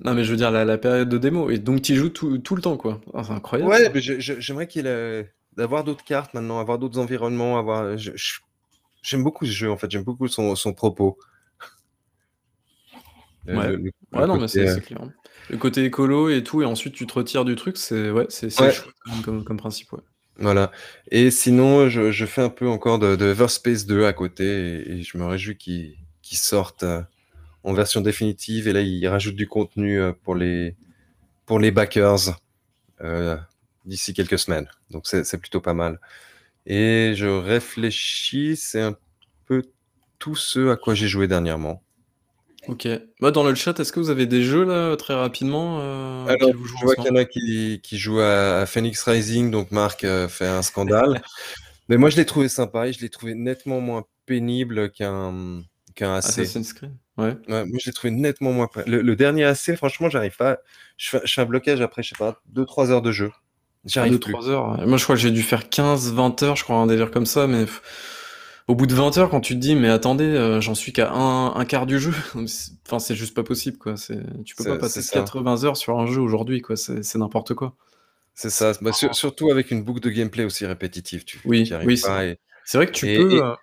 Non, mais je veux dire, la, la période de démo. Et donc, tu joues tout, tout le temps, quoi. C'est incroyable, Ouais, mais j'aimerais qu'il ait d'avoir d'autres cartes maintenant, avoir d'autres environnements, avoir. J'aime beaucoup ce jeu en fait. J'aime beaucoup son, son propos. Le- Ouais. le- le- Ouais, le non, mais côté, c'est euh, c'est clair. Le côté écolo et tout, et ensuite tu te retires du truc, c'est ouais, c'est comme, comme principe, ouais. Voilà. Et sinon, je, fais un peu encore de, de Everspace 2 à côté et, je me réjouis qu'il qu'il sorte euh, en version définitive. Et là, il rajoute du contenu euh, pour les, pour les backers. Euh, d'ici quelques semaines. Donc c'est plutôt pas mal. Et je réfléchis, c'est un peu tout ce à quoi j'ai joué dernièrement. Ok. Bah, dans le chat, est-ce que vous avez des jeux là très rapidement euh, Alors, je vois qu'il y en a qui, qui jouent à, Phoenix Rising, donc Marc euh, fait un scandale. [laughs] Mais moi, je l'ai trouvé sympa et je l'ai trouvé nettement moins pénible qu'un qu'un AC. Assassin's Creed. Ouais. ouais moi, je l'ai trouvé nettement moins. Le, le dernier AC, franchement, j'arrive pas. Je fais, je fais, un blocage après, je sais pas, 2-3 heures de jeu. J'arrive 2-3 heures. Moi, je crois que j'ai dû faire 15-20 heures, je crois, un délire comme ça, mais au bout de 20 heures, quand tu te dis, mais attendez, euh, j'en suis qu'à un, un, quart du jeu, [laughs] enfin, c'est juste pas possible, quoi. Tu peux pas passer 80 heures sur un jeu aujourd'hui, quoi. C'est n'importe quoi. C'est ça. Bah, surtout avec une boucle de gameplay aussi répétitive. Tu, oui, oui. C'est vrai que tu peux. Euh,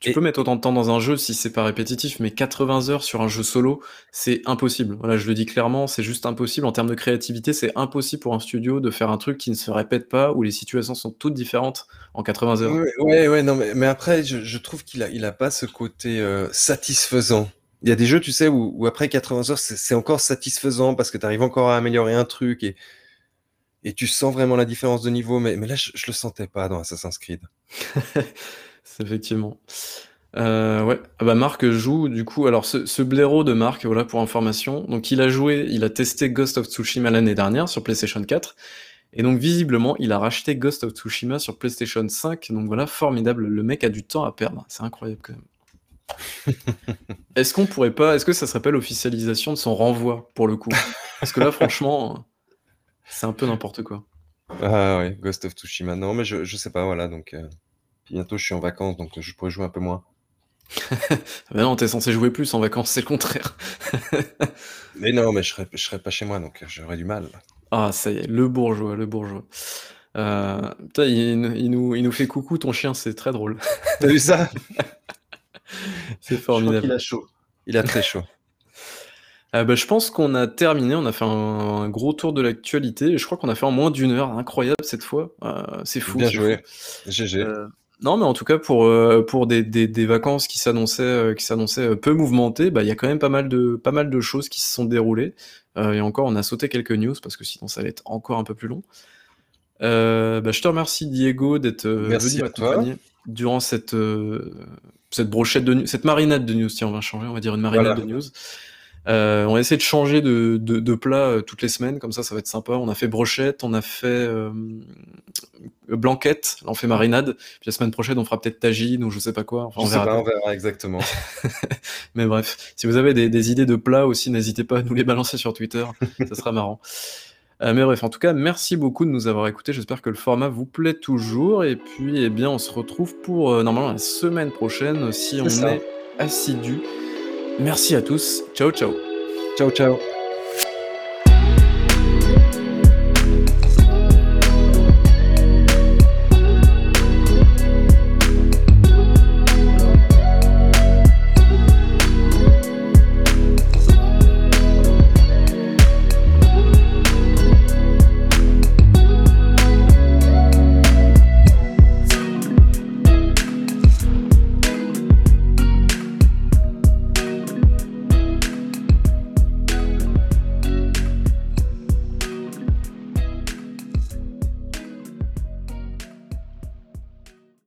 tu, peux mettre autant de temps dans un jeu si c'est pas répétitif, mais 80 heures sur un jeu solo, c'est impossible. Voilà, je le dis clairement, c'est juste impossible. En termes de créativité, c'est impossible pour un studio de faire un truc qui ne se répète pas, où les situations sont toutes différentes en 80 heures. Ouais, ouais, non, mais, après, je, trouve qu'il a, il a pas ce côté euh, satisfaisant. Il y a des jeux, tu sais, où, après 80 heures, c'est encore satisfaisant parce que tu arrives encore à améliorer un truc et, et tu sens vraiment la différence de niveau. Mais, mais là, je, je le sentais pas dans Assassin's Creed. [laughs] effectivement. Euh, ouais, ah bah Marc joue du coup. Alors ce, ce blaireau de Marc, voilà pour information. Donc il a joué, il a testé Ghost of Tsushima l'année dernière sur PlayStation 4, et donc visiblement il a racheté Ghost of Tsushima sur PlayStation 5. Donc voilà, formidable. Le mec a du temps à perdre. C'est incroyable quand même. [laughs] est-ce qu'on pourrait pas, est-ce que ça serait pas l'officialisation de son renvoi pour le coup? Parce que là, franchement, c'est un peu n'importe quoi. Ah ouais, Ghost of Tsushima. Non, mais je, je sais pas, voilà donc. Euh, bientôt, je suis en vacances, donc je pourrais jouer un peu moins. [laughs] mais non, t'es censé jouer plus en vacances, c'est le contraire. [laughs] mais non, mais je serais, je serais pas chez moi, donc j'aurais du mal. Ah, ça y est, le bourgeois, le bourgeois. Euh, putain, il, nous, il nous fait coucou, ton chien, c'est très drôle. [laughs] T'as vu ça? C'est formidable. il a chaud. Il a très chaud. Euh, bah, je pense qu'on a terminé, on a fait un, gros tour de l'actualité. Je crois qu'on a fait en moins d'une heure, incroyable cette fois. Euh, c'est fou. Bien joué. GG. Non, mais en tout cas pour euh, pour des, des, des vacances qui s'annonçaient euh, qui s'annonçaient euh, peu mouvementées, bah il y a quand même pas mal de pas mal de choses qui se sont déroulées. et encore, on a sauté quelques news parce que sinon ça allait être encore un peu plus long. bah, je te remercie Diego d'être venu m'accompagner durant cette cette brochette de cette marinade de news. Tiens, on va changer, on va dire une marinade de news. Euh, on va essayer de changer de, de, plat euh, toutes les semaines, comme ça, ça va être sympa. On a fait brochette, on a fait euh, blanquette, on fait marinade. Puis la semaine prochaine, on fera peut-être tagine ou je sais pas quoi. on, verra. on verra exactement. [laughs] Mais bref, si vous avez des, idées de plats aussi, n'hésitez pas à nous les balancer sur Twitter, ça sera marrant. mais bref, en tout cas, merci beaucoup de nous avoir écoutés. J'espère que le format vous plaît toujours. Et puis, eh bien, on se retrouve pour normalement la semaine prochaine si on est assidu. Merci à tous. Ciao, ciao. Ciao, ciao.